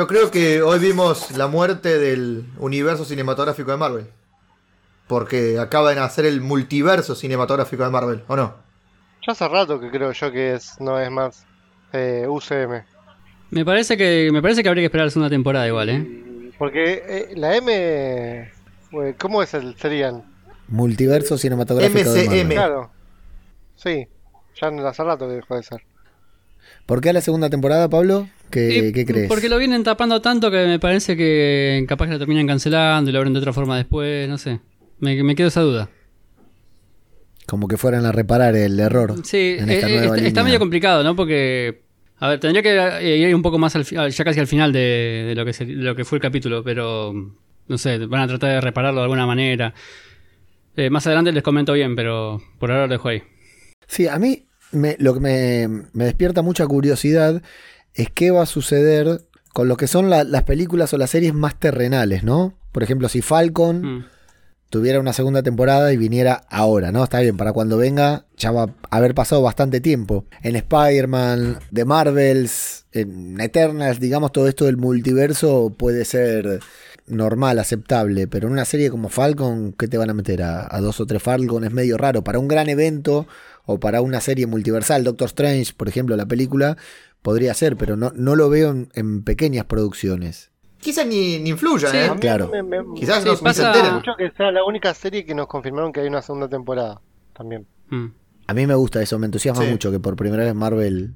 Yo creo que hoy vimos la muerte del universo cinematográfico de Marvel. Porque acaba de nacer el multiverso cinematográfico de Marvel, ¿o no? Ya hace rato que creo yo que es, no es más eh, UCM. Me parece que me parece que habría que esperar la segunda temporada igual, ¿eh? Porque eh, la M, eh, ¿cómo es el serían? Multiverso cinematográfico de Marvel. MCM. Claro. Sí, ya hace rato que dejó de ser. ¿Por qué a la segunda temporada, Pablo? ¿Qué, crees? Porque lo vienen tapando tanto que me parece que capaz que lo terminan cancelando y lo abren de otra forma después, no sé. Me, me quedo esa duda. Como que fueran a reparar el error. Sí, en eh, esta eh, nueva está, medio complicado, ¿no? Porque, a ver, tendría que eh, ir un poco más al, ya casi al final de, de lo que se- de lo que fue el capítulo, pero no sé, van a tratar de repararlo de alguna manera. Eh, más adelante les comento bien, pero por ahora lo dejo ahí. Sí, a mí me- lo que me, me despierta mucha curiosidad es qué va a suceder con lo que son la- las películas o las series más terrenales, ¿no? Por ejemplo, si Falcon Mm. tuviera una segunda temporada y viniera ahora, ¿no? Está bien, para cuando venga ya va a haber pasado bastante tiempo. En Spider-Man, The Marvels, en Eternals, digamos, todo esto del multiverso puede ser normal, aceptable, pero en una serie como Falcon, ¿qué te van a meter? A, a dos o tres Falcon es medio raro. Para un gran evento o para una serie multiversal, Doctor Strange, por ejemplo, la película, podría ser, pero no, no lo veo en, en pequeñas producciones. Quizás ni, ni influya, Sí, ¿eh? Claro. me- me- Quizás Sí, no, ni se mucho que sea la única serie que nos confirmaron que hay una segunda temporada. También. Mm. A mí me gusta eso, me entusiasma Sí. mucho que por primera vez Marvel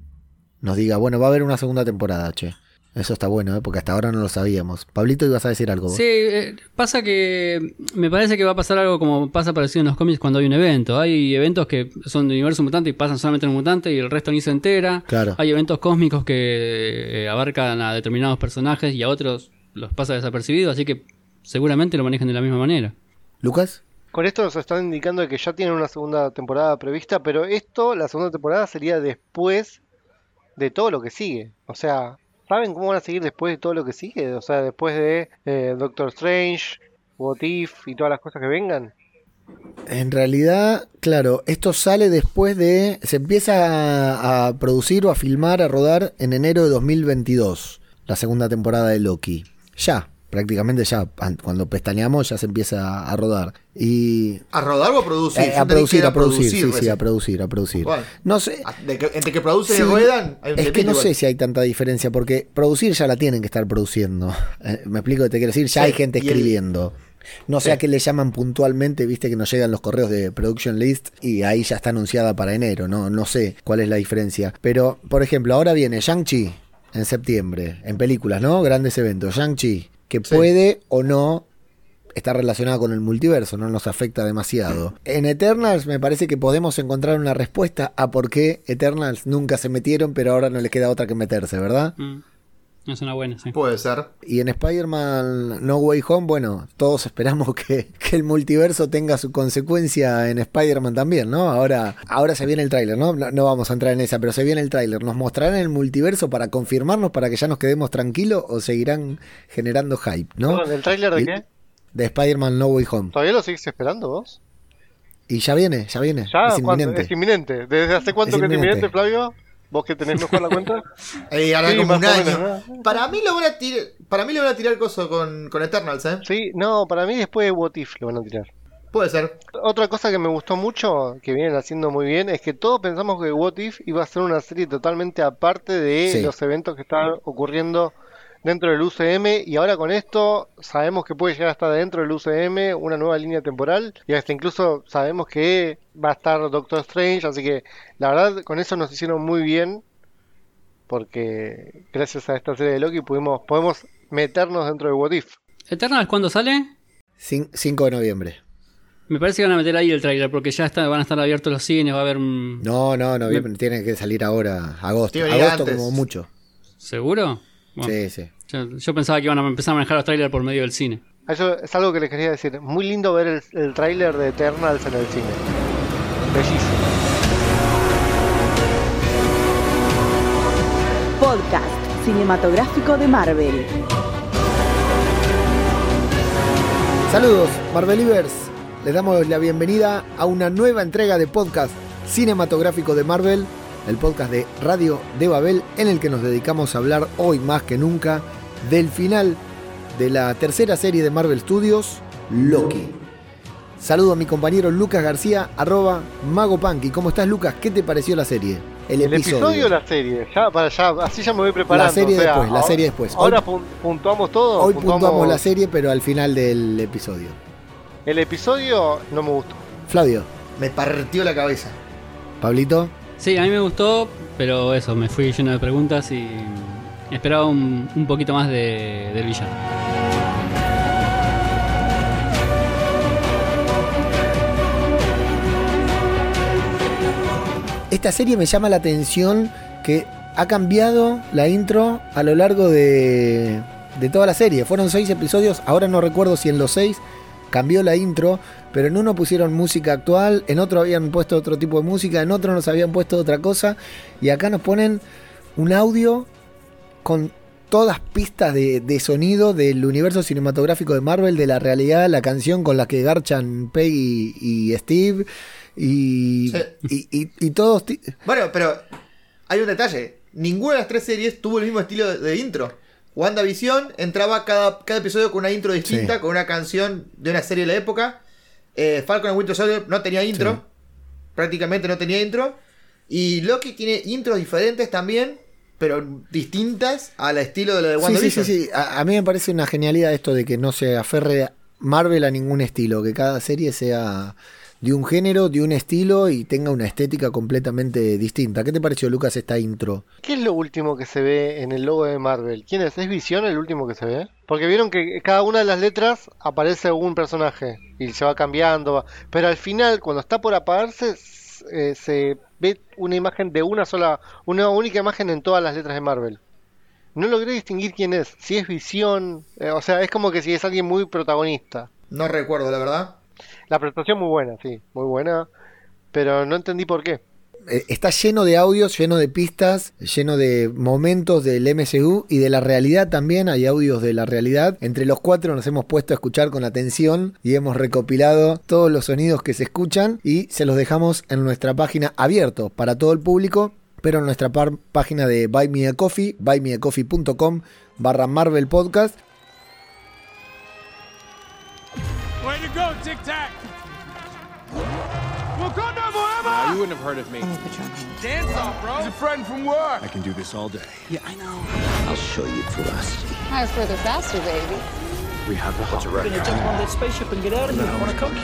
nos diga, bueno, va a haber una segunda temporada, che. Eso está bueno, ¿eh? porque hasta ahora no lo sabíamos. Pablito, ibas a decir algo. vos? Sí, eh, pasa que me parece que va a pasar algo como pasa parecido en los cómics cuando hay un evento. Hay eventos que son de universo mutante y pasan solamente en un mutante y el resto ni se entera. Claro. Hay eventos cósmicos que eh, abarcan a determinados personajes y a otros los pasa desapercibido, así que seguramente lo manejan de la misma manera. ¿Lucas? Con esto nos están indicando que ya tienen una segunda temporada prevista, pero esto, la segunda temporada, sería después de todo lo que sigue. O sea, ¿saben cómo van a seguir después de todo lo que sigue? O sea, después de eh, Doctor Strange, What If y todas las cosas que vengan. En realidad, claro, esto sale después de... Se empieza a, a producir o a filmar, a rodar en enero de 2022, la segunda temporada de Loki. Ya, prácticamente ya, an- cuando pestañeamos ya se empieza a rodar. Y... ¿A rodar o a producir? eh, a entendí que producir, a producir, sí, sí, a producir, a producir. No sé, Ah, de que- entre que producen Sí, y ruedan, hay un Es que no igual. sé si hay tanta diferencia, porque producir ya la tienen que estar produciendo. Eh, Me explico que te quiero decir, ya Sí, hay gente el- escribiendo. No sé a qué le llaman puntualmente, viste que nos llegan los correos de production list y ahí ya está anunciada para enero, no, no sé cuál es la diferencia. Pero, por ejemplo, ahora viene Shang-Chi en septiembre, en películas, ¿no? Grandes eventos. Shang-Chi, que Sí. puede o no está relacionado con el multiverso, no nos afecta demasiado. En Eternals me parece que podemos encontrar una respuesta a por qué Eternals nunca se metieron, pero ahora no les queda otra que meterse, ¿verdad? Mm. Es una buena, sí. Puede ser. Y en Spider-Man No Way Home, bueno, todos esperamos que, que el multiverso tenga su consecuencia en Spider-Man también, ¿no? Ahora, ahora se viene el tráiler, ¿no? ¿no? no vamos a entrar en esa, pero se viene el tráiler. ¿Nos mostrarán el multiverso para confirmarnos, para que ya nos quedemos tranquilos o seguirán generando hype, ¿no? ¿El tráiler de qué? De Spider-Man No Way Home. ¿Todavía lo seguís esperando vos? Y ya viene, ya viene. ¿Ya? es ¿Cuándo? inminente. Es inminente. ¿Desde hace cuánto Es que es inminente, Flavio? ¿Vos que tenés mejor la cuenta? Eh, Sí, como un año. menos, ¿no? Para mí lo van a tirar. Para mí le van a tirar coso con, con Eternals, ¿eh? Sí, no, para mí después de What If lo van a tirar. Puede ser. Otra cosa que me gustó mucho, que vienen haciendo muy bien, es que todos pensamos que What If iba a ser una serie totalmente aparte de Sí. los eventos que están ocurriendo dentro del UCM y ahora con esto sabemos que puede llegar hasta dentro del UCM una nueva línea temporal y hasta incluso sabemos que va a estar Doctor Strange, así que la verdad con eso nos hicieron muy bien porque gracias a esta serie de Loki pudimos podemos meternos dentro de What If. ¿Eternals cuándo sale? Cin- 5 de noviembre. Me parece que van a meter ahí el trailer porque ya está, van a estar abiertos los cines, va a haber un... No, no, noviembre. Tiene que salir ahora, agosto. Agosto antes. como mucho. ¿Seguro? Bueno, Sí, sí. Yo, yo pensaba que iban a empezar a manejar los trailers por medio del cine. Eso es algo que les quería decir. Muy lindo ver el, el tráiler de Eternals en el cine. Bellísimo. Podcast cinematográfico de Marvel. Saludos, Marvelivers. Les damos la bienvenida a una nueva entrega de podcast cinematográfico de Marvel, el podcast de Radio de Babel, en el que nos dedicamos a hablar hoy más que nunca del final de la tercera serie de Marvel Studios, Loki. Saludo a mi compañero Lucas García, arroba Mago Punky. ¿Cómo estás, Lucas? ¿Qué te pareció la serie? El, episodio o la serie, ya para ya, así ya me voy preparando. La serie o sea, después, la ahora- serie después. Ahora Hoy- puntuamos todo. Hoy puntuamos la serie, pero al final del episodio. El episodio no me gustó. Flavio, Me partió la cabeza. Pablito, Sí, a mí me gustó, pero eso, me fui lleno de preguntas y esperaba un, poquito más de, del villano. esta serie me llama la atención que ha cambiado la intro a lo largo de, de toda la serie. Fueron seis episodios, ahora no recuerdo si en los seis cambió la intro, pero en uno pusieron música actual, en otro habían puesto otro tipo de música, en otro nos habían puesto otra cosa, y acá nos ponen un audio con todas pistas de, de sonido del universo cinematográfico de Marvel, de la realidad, la canción con la que garchan Peggy y Steve, y, Sí. y, todos... Bueno, pero hay un detalle. Ninguna de las tres series tuvo el mismo estilo de, de intro. WandaVision entraba cada, cada episodio con una intro distinta, Sí. con una canción de una serie de la época. Eh, Falcon and Winter Soldier no tenía intro. Sí. Prácticamente no tenía intro. Y Loki tiene intros diferentes también, pero distintas al estilo de la de Sí, sí, WandaVision. sí, sí. A, a mí me parece una genialidad esto de que no se aferre Marvel a ningún estilo, que cada serie sea de un género, de un estilo y tenga una estética completamente distinta. ¿Qué te pareció, Lucas, esta intro? ¿Qué es lo último que se ve en el logo de Marvel? ¿Quién es? ¿Es Visión el último que se ve? Porque vieron que cada una de las letras aparece un personaje y se va cambiando, pero al final, cuando está por apagarse, eh, se ve una imagen de una sola, una única imagen en todas las letras de Marvel. No logré distinguir quién es, si es Visión, eh, o sea, es como que si es alguien muy protagonista. No recuerdo, la verdad. La presentación muy buena, sí, muy buena, pero no entendí por qué. Eh, Está lleno de audios, lleno de pistas, lleno de momentos del MCU y de la realidad también. Hay audios de la realidad. Entre los cuatro nos hemos puesto a escuchar con atención y hemos recopilado todos los sonidos que se escuchan y se los dejamos en nuestra página abierto para todo el público. Pero en nuestra página de Buy Me a Coffee, buymeacoffee.com barra Marvel Podcast. Way to go, Tic Tac! Wakanda forever! You wouldn't have heard of me. Dance off, bro! He's a friend from work! I can do this all day. Yeah, I know. I'll show you ferocity. Higher, further, faster, baby. We have a hot wreck. jump on that spaceship and get out of here. Want to come?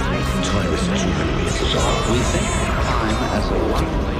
Time is two millimeters off. We think time as a one.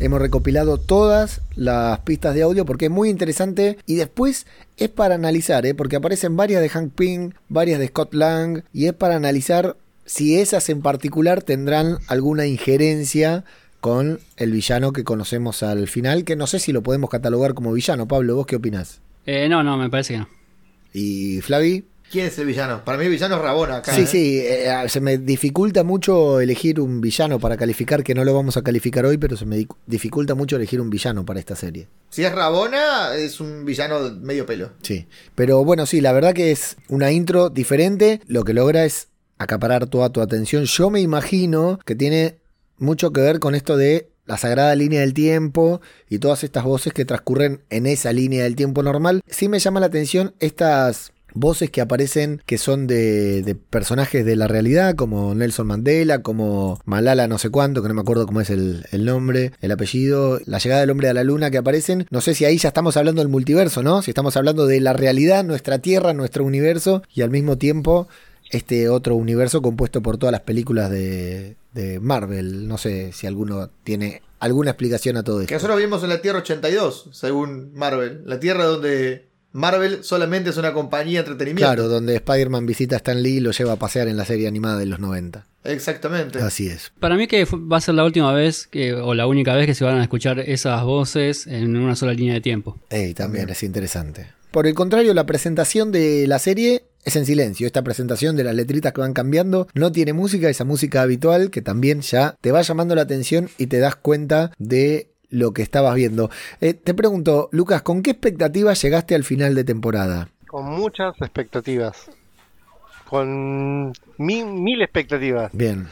Hemos recopilado todas las pistas de audio porque es muy interesante y después es para analizar, ¿eh? porque aparecen varias de Hank Pym, varias de Scott Lang y es para analizar si esas en particular tendrán alguna injerencia con el villano que conocemos al final, que no sé si lo podemos catalogar como villano. Pablo, ¿vos qué opinás? Eh, no, no, me parece que no. ¿Y Flavi? ¿Quién es el villano? Para mí el villano es Rabona acá. Sí, ¿eh? sí, eh, se me dificulta mucho elegir un villano para calificar, que no lo vamos a calificar hoy, pero se me di- dificulta mucho elegir un villano para esta serie. Si es Rabona, es un villano medio pelo. Sí, pero bueno, sí, la verdad que es una intro diferente, lo que logra es acaparar toda tu atención. Yo me imagino que tiene mucho que ver con esto de la sagrada línea del tiempo y todas estas voces que transcurren en esa línea del tiempo normal. Sí me llama la atención estas voces que aparecen que son de, de personajes de la realidad, como Nelson Mandela, como Malala no sé cuánto, que no me acuerdo cómo es el, el nombre, el apellido, la llegada del hombre a la luna que aparecen. No sé si ahí ya estamos hablando del multiverso, ¿no? Si estamos hablando de la realidad, nuestra Tierra, nuestro universo, y al mismo tiempo este otro universo compuesto por todas las películas de, de Marvel. No sé si alguno tiene alguna explicación a todo Que esto. nosotros vivimos en la Tierra 82, según Marvel. La Tierra donde Marvel solamente es una compañía de entretenimiento. Claro, donde Spider-Man visita a Stan Lee y lo lleva a pasear en la serie animada de los 90. Exactamente. Así es. Para mí que va a ser la última vez que, o la única vez que se van a escuchar esas voces en una sola línea de tiempo. Ey, también es interesante. Por el contrario, la presentación de la serie es en silencio. Esta presentación de las letritas que van cambiando no tiene música, esa música habitual que también ya te va llamando la atención y te das cuenta de lo que estabas viendo. Eh, te pregunto, Lucas, ¿con qué expectativas llegaste al final de temporada? Con muchas expectativas. Con mil, mil expectativas. Bien.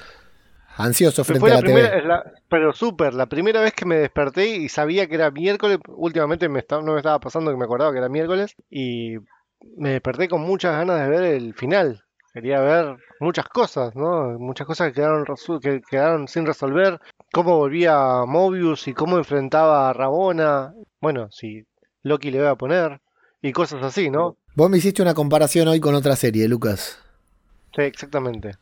Ansioso frente a la primera, TV. la- pero súper, la primera vez que me desperté y sabía que era miércoles, últimamente me estaba- no me estaba pasando que me acordaba que era miércoles, y me desperté con muchas ganas de ver el final. Quería ver muchas cosas, ¿no? Muchas cosas que quedaron, que quedaron sin resolver. Cómo volvía Mobius y cómo enfrentaba a Rabona. Bueno, si Loki le iba a poner. Y cosas así, ¿no? Vos me hiciste una comparación hoy con otra serie, Lucas. Sí, exactamente.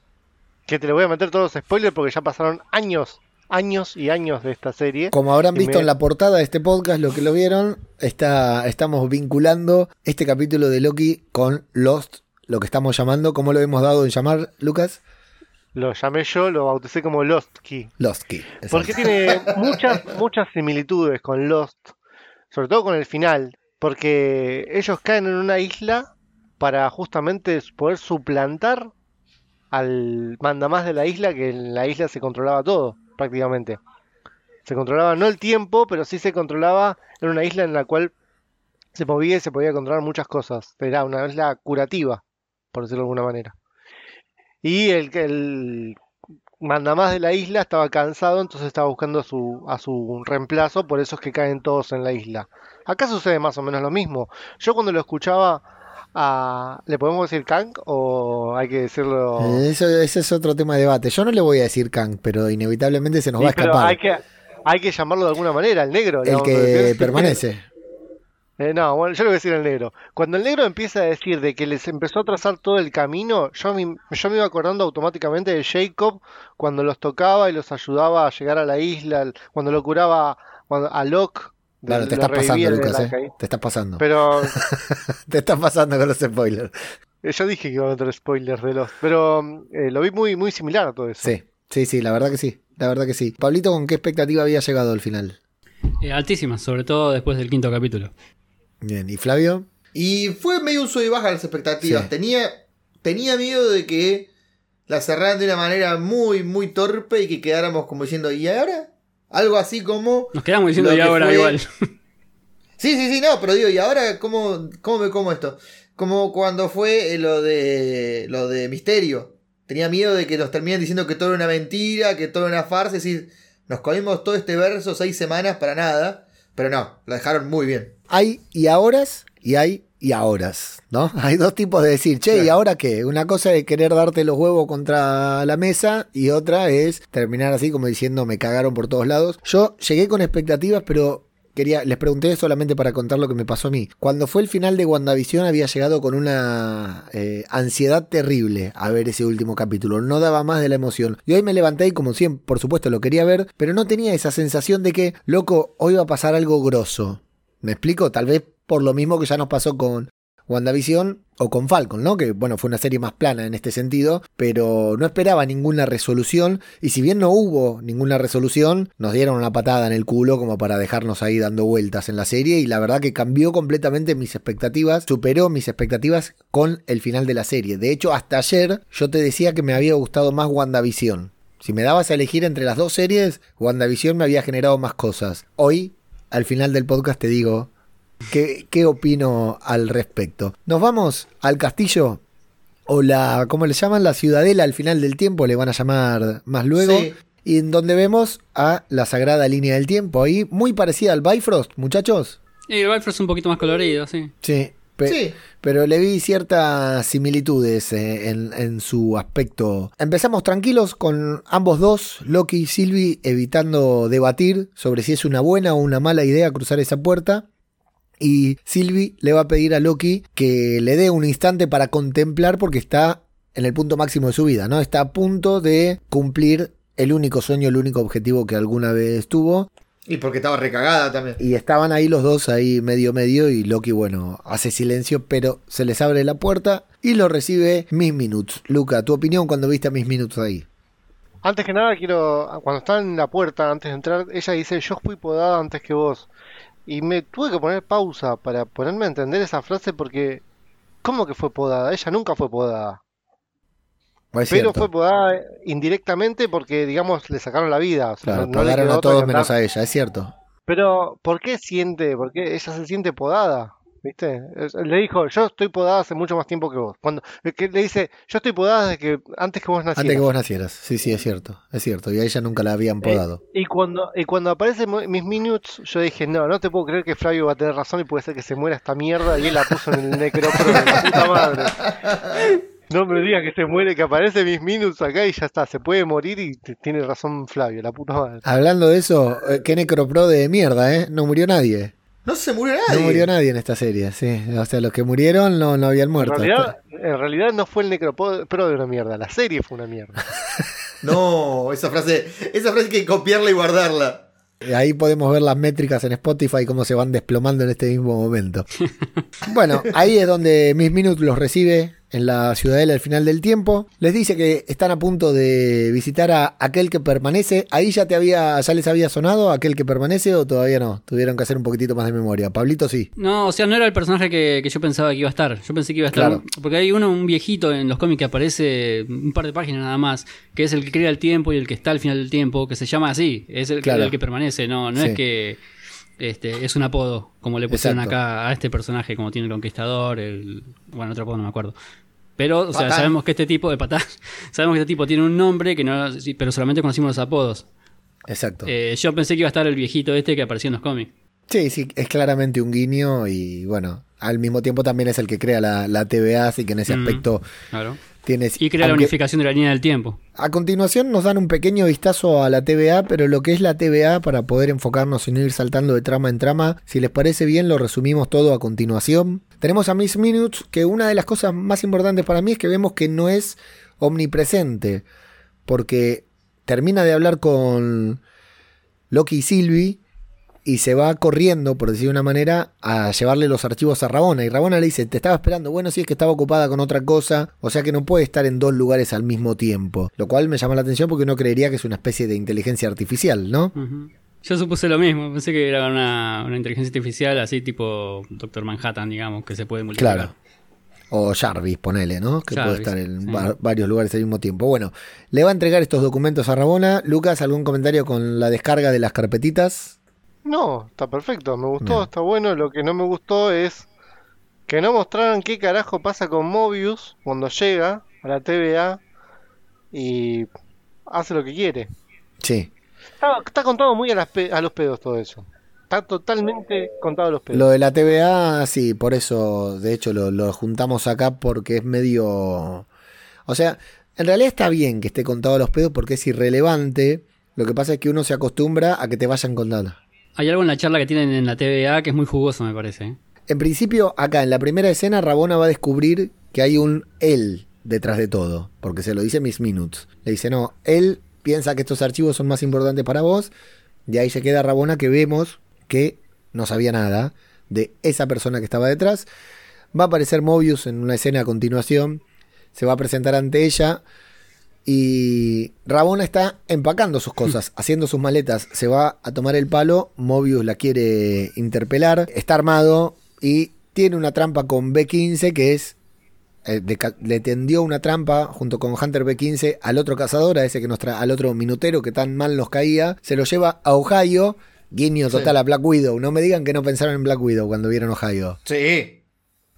Que te le voy a meter todos los spoilers porque ya pasaron años, años y años de esta serie. Como habrán visto me- en la portada de este podcast, lo que lo vieron, está, estamos vinculando este capítulo de Loki con Lost, lo que estamos llamando, ¿cómo lo hemos dado en llamar, Lucas? Lo llamé yo, lo bauticé como Lost Key. Lost Key. exacto. Porque tiene muchas, muchas similitudes con Lost, sobre todo con el final, porque ellos caen en una isla para justamente poder suplantar al mandamás de la isla, que en la isla se controlaba todo, prácticamente. Se controlaba no el tiempo, pero sí se controlaba en una isla en la cual se movía y se podía controlar muchas cosas. Era una isla curativa, por decirlo de alguna manera. Y el, el mandamás de la isla estaba cansado, entonces estaba buscando a su, a su reemplazo, por eso es que caen todos en la isla. Acá sucede más o menos lo mismo. Yo cuando lo escuchaba, a, ¿le podemos decir Kang o hay que decirlo? Eso, ese es otro tema de debate. Yo no le voy a decir Kang, pero inevitablemente se nos Sí, va a escapar. hay que, hay que llamarlo de alguna manera, el negro. El que permanece. Eh, no, bueno, yo le voy a decir el negro. Cuando el negro empieza a decir de que les empezó a trazar todo el camino, yo me, yo me iba acordando automáticamente de Jacob cuando los tocaba y los ayudaba a llegar a la isla, cuando lo curaba cuando- a Locke. de- Claro, te lo estás pasando, Lucas, eh. Te estás pasando. Pero Te estás pasando con los spoilers. eh, yo dije que iba a meter spoilers de los. Pero eh, lo vi muy, muy similar a todo eso. Sí, sí, sí, la verdad que sí. La verdad que sí. Pablito, ¿con qué expectativa había llegado al final? Eh, altísimas, sobre todo después del quinto capítulo. Bien, ¿y Flavio? Y fue medio un sub y baja las expectativas. Sí. Tenía, tenía miedo de que la cerraran de una manera muy, muy torpe y que quedáramos como diciendo, ¿y ahora? Algo así como. Nos quedamos diciendo y que ahora fue- igual. Sí, sí, sí, no, pero digo, ¿y ahora cómo, cómo me como esto? Como cuando fue eh, lo de lo de Misterio. Tenía miedo de que nos terminen diciendo que todo era una mentira, que todo era una farsa. Es decir, nos comimos todo este verso seis semanas para nada. Pero no, lo dejaron muy bien. Hay y ahoras y hay y ahoras, ¿no? Hay dos tipos de decir, che, ¿y ahora qué? Una cosa es querer darte los huevos contra la mesa y otra es terminar así como diciendo me cagaron por todos lados. Yo llegué con expectativas, pero quería, les pregunté solamente para contar lo que me pasó a mí. Cuando fue el final de WandaVision había llegado con una eh, ansiedad terrible a ver ese último capítulo. No daba más de la emoción. Y hoy me levanté y como siempre, por supuesto lo quería ver, pero no tenía esa sensación de que, loco, hoy va a pasar algo grosso. ¿Me explico? Tal vez por lo mismo que ya nos pasó con WandaVision o con Falcon, ¿no? Que bueno, fue una serie más plana en este sentido, pero no esperaba ninguna resolución y si bien no hubo ninguna resolución, nos dieron una patada en el culo como para dejarnos ahí dando vueltas en la serie y la verdad que cambió completamente mis expectativas, superó mis expectativas con el final de la serie. De hecho, hasta ayer yo te decía que me había gustado más WandaVision. Si me dabas a elegir entre las dos series, WandaVision me había generado más cosas. Hoy, al final del podcast, te digo qué, qué opino al respecto. Nos vamos al castillo o la, ¿cómo le llaman? La ciudadela al final del tiempo, le van a llamar más luego. Sí. Y en donde vemos a la sagrada línea del tiempo, ahí muy parecida al Bifrost, muchachos. Y el Bifrost es un poquito más colorido, sí. Sí, pe- Sí. pero le vi ciertas similitudes eh, en, en su aspecto. Empezamos tranquilos con ambos dos, Loki y Sylvie, evitando debatir sobre si es una buena o una mala idea cruzar esa puerta. Y Sylvie le va a pedir a Loki que le dé un instante para contemplar porque está en el punto máximo de su vida, ¿no? Está a punto de cumplir el único sueño, el único objetivo que alguna vez tuvo. Y porque estaba recagada también. Y estaban ahí los dos, ahí medio medio, y Loki, bueno, hace silencio, pero se les abre la puerta y lo recibe Miss Minutes. Luca, tu opinión cuando viste a Miss Minutes ahí. Antes que nada, quiero. Cuando está en la puerta, antes de entrar, ella dice: Yo fui podada antes que vos. Y me tuve que poner pausa para ponerme a entender esa frase porque. ¿Cómo que fue podada? Ella nunca fue podada. Pero cierto. fue podada indirectamente porque, digamos, le sacaron la vida. o sea, Claro, no- a todos menos a ella, es cierto. Pero, ¿por qué siente? ¿Por qué ella se siente podada? ¿Viste? Le dijo, yo estoy podada hace mucho más tiempo que vos. Cuando que le dice, yo estoy podada desde que antes que vos nacieras. Antes que vos nacieras. Sí, sí, es cierto. Es cierto. Y a ella nunca la habían podado. Y cuando, y cuando aparece Miss Minutes, yo dije, no, no te puedo creer que Flavio va a tener razón y puede ser que se muera esta mierda y él la puso en el necropro de la puta madre. No me digas que se muere, que aparece Miss Minutes acá y ya está, se puede morir y tiene razón Flavio, la puta madre. Hablando de eso, eh, qué necropro de mierda, ¿eh? No murió nadie. No se murió nadie. No murió nadie en esta serie, sí. O sea, los que murieron no, no habían En muerto. realidad, en realidad no fue el necropro de una mierda, la serie fue una mierda. No, esa frase, esa frase hay que copiarla y guardarla. Ahí podemos ver las métricas en Spotify cómo se van desplomando en este mismo momento. Bueno, ahí es donde Miss Minute los recibe en la ciudadela al final del tiempo. Les dice que están a punto de visitar a aquel que permanece. Ahí ya te había, ya les había sonado aquel que permanece o todavía no. Tuvieron que hacer un poquitito más de memoria. Pablito sí. No, o sea, no era el personaje que, que yo pensaba que iba a estar. Yo pensé que iba a estar. Claro. Porque hay uno, un viejito en los cómics que aparece un par de páginas nada más, que es el que crea el tiempo y el que está al final del tiempo, que se llama así. Es el, que- Claro. el que permanece. No, no Sí. es que este, es un apodo, como le pusieron Exacto. acá a este personaje, como tiene el conquistador, el. Bueno, otro apodo no me acuerdo. Pero, o sea, Patán. sabemos que este tipo de patán, sabemos que este tipo tiene un nombre que no, pero solamente conocimos los apodos. Exacto. Eh, yo pensé que iba a estar el viejito este que apareció en los cómics. Sí, sí, es claramente un guiño y bueno, al mismo tiempo también es el que crea la, la TVA, así que en ese Mm, aspecto Claro. Tienes... Y crea la unificación de la línea del tiempo. A continuación nos dan un pequeño vistazo a la TVA, pero lo que es la TVA para poder enfocarnos y no ir saltando de trama en trama, si les parece bien lo resumimos todo a continuación. Tenemos a Miss Minutes, que una de las cosas más importantes para mí es que vemos que no es omnipresente, porque termina de hablar con Loki y Sylvie y se va corriendo, por decir de una manera, a llevarle los archivos a Rabona. Y Rabona le dice, te estaba esperando, bueno, sí es que estaba ocupada con otra cosa, o sea que no puede estar en dos lugares al mismo tiempo. Lo cual me llama la atención porque uno creería que es una especie de inteligencia artificial, ¿no? Yo supuse lo mismo, pensé que era una, una inteligencia artificial así tipo Doctor Manhattan, digamos, que se puede multiplicar. Claro. O Jarvis, ponele, ¿no? Que puede estar en sí. varios lugares al mismo tiempo. Bueno, le va a entregar estos documentos a Rabona. Lucas, ¿algún comentario con la descarga de las carpetitas? No, está perfecto, me gustó, Bien. está bueno. Lo que no me gustó es que no mostraran qué carajo pasa con Mobius cuando llega a la TVA y hace lo que quiere. Sí. Está, está contado muy a, las pe- a los pedos todo eso. Está totalmente contado a los pedos. Lo de la TVA, sí, por eso, de hecho, lo, lo juntamos acá porque es medio... O sea, en realidad está bien que esté contado a los pedos porque es irrelevante. Lo que pasa es que uno se acostumbra a que te vayan contando. Hay algo en la charla que tienen en la TVA que es muy jugoso, me parece. ¿eh? En principio, acá en la primera escena, Rabona va a descubrir que hay un él detrás de todo, porque se lo dice Miss Minutes. Le dice, no, él piensa que estos archivos son más importantes para vos, y ahí se queda Rabona que vemos que no sabía nada de esa persona que estaba detrás. Va a aparecer Mobius en una escena a continuación, se va a presentar ante ella, y Rabona está empacando sus cosas, haciendo sus maletas. Se va a tomar el palo. Mobius la quiere interpelar. Está armado y tiene una trampa con B15 que es. eh, de le tendió una trampa junto con Hunter B15 al otro cazador, a ese que nos tra- al otro minutero que tan mal nos caía. Se lo lleva a Ohio. Guiño total a Black Widow. No me digan que no pensaron en Black Widow cuando vieron Ohio. Sí.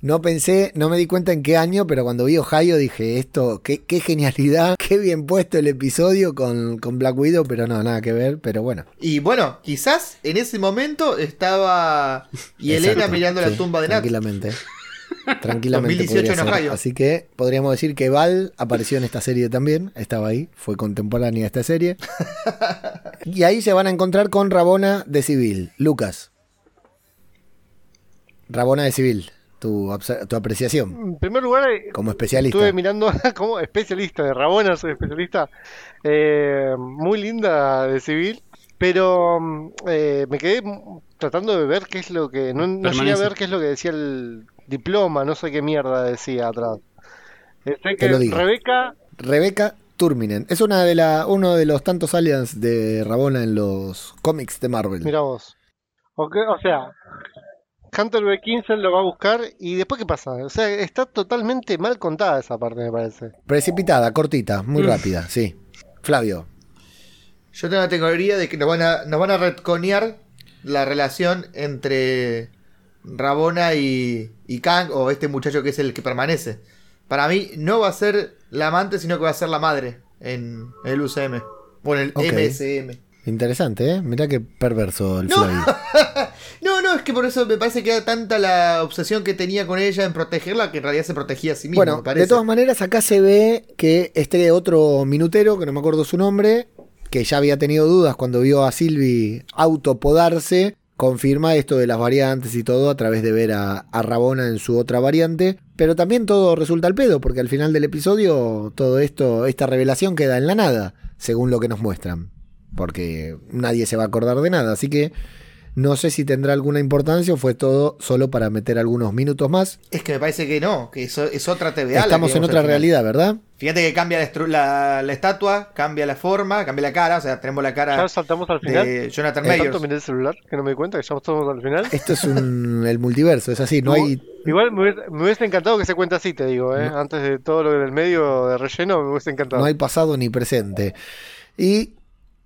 No pensé, no me di cuenta en qué año, pero cuando vi Ohio dije, esto, qué, qué genialidad, qué bien puesto el episodio con, con Black Widow, pero no, nada que ver, pero bueno. Y bueno, quizás en ese momento estaba y Elena Exacto, mirando sí, la tumba de Nat. Tranquilamente. Tranquilamente 2018 en ser. Ohio. Así que podríamos decir que Val apareció en esta serie también, estaba ahí, fue contemporánea a esta serie. y ahí se van a encontrar con Rabona de Civil. Lucas. Rabona de Civil, tu, apreciación En primer lugar, eh, como especialista. estuve mirando como especialista de Rabona, soy especialista. Eh, muy linda de civil, Pero mm, eh, me quedé tratando de ver qué es lo que. No, no llegué a ver qué es lo que decía el diploma, no sé qué mierda decía atrás. Eh, sé Te que lo digo. Rebeca. Rebeca Turminen. Es una de la, uno de los tantos aliens de Rabona en los cómics de Marvel. Mira vos. O, que- o sea, Hunter B. Kinsel lo va a buscar y después qué pasa. O sea, está totalmente mal contada esa parte, me parece. Precipitada, cortita, muy Mm. rápida, sí. Flavio. Yo tengo la teoría de que nos van a, nos van a retconear la relación entre Rabona y, y Kang, o este muchacho que es el que permanece. Para mí no va a ser la amante, sino que va a ser la madre en, el UCM. O en el. MSM. Interesante, ¿eh? Mirá qué perverso el No. Flavio. No, no, es que por eso me parece que era tanta la obsesión que tenía con ella en protegerla que en realidad se protegía a sí mismo. Bueno, me parece. de todas maneras, acá se ve que este otro minutero, que no me acuerdo su nombre, que ya había tenido dudas cuando vio a Silvi autopodarse, confirma esto de las variantes y todo a través de ver a, a Rabona en su otra variante. Pero también todo resulta al pedo, porque al final del episodio todo esto, esta revelación queda en la nada, según lo que nos muestran. Porque nadie se va a acordar de nada, así que no sé si tendrá alguna importancia o fue todo solo para meter algunos minutos más. Es que me parece que no, que eso es otra TVA. Estamos en otra realidad, ¿verdad? Fíjate que cambia la, estru- la- la estatua, cambia la forma, cambia la cara, o sea, tenemos la cara Ya saltamos al final. de Jonathan Mayers. Tanto miré el celular que no me di cuenta que ya estamos al final. Esto es un, el multiverso, es así, no hay... Igual me hubiese, me hubiese encantado que se cuente así, te digo, ¿eh? Antes de todo lo del medio de relleno, me hubiese encantado. No hay pasado ni presente. Y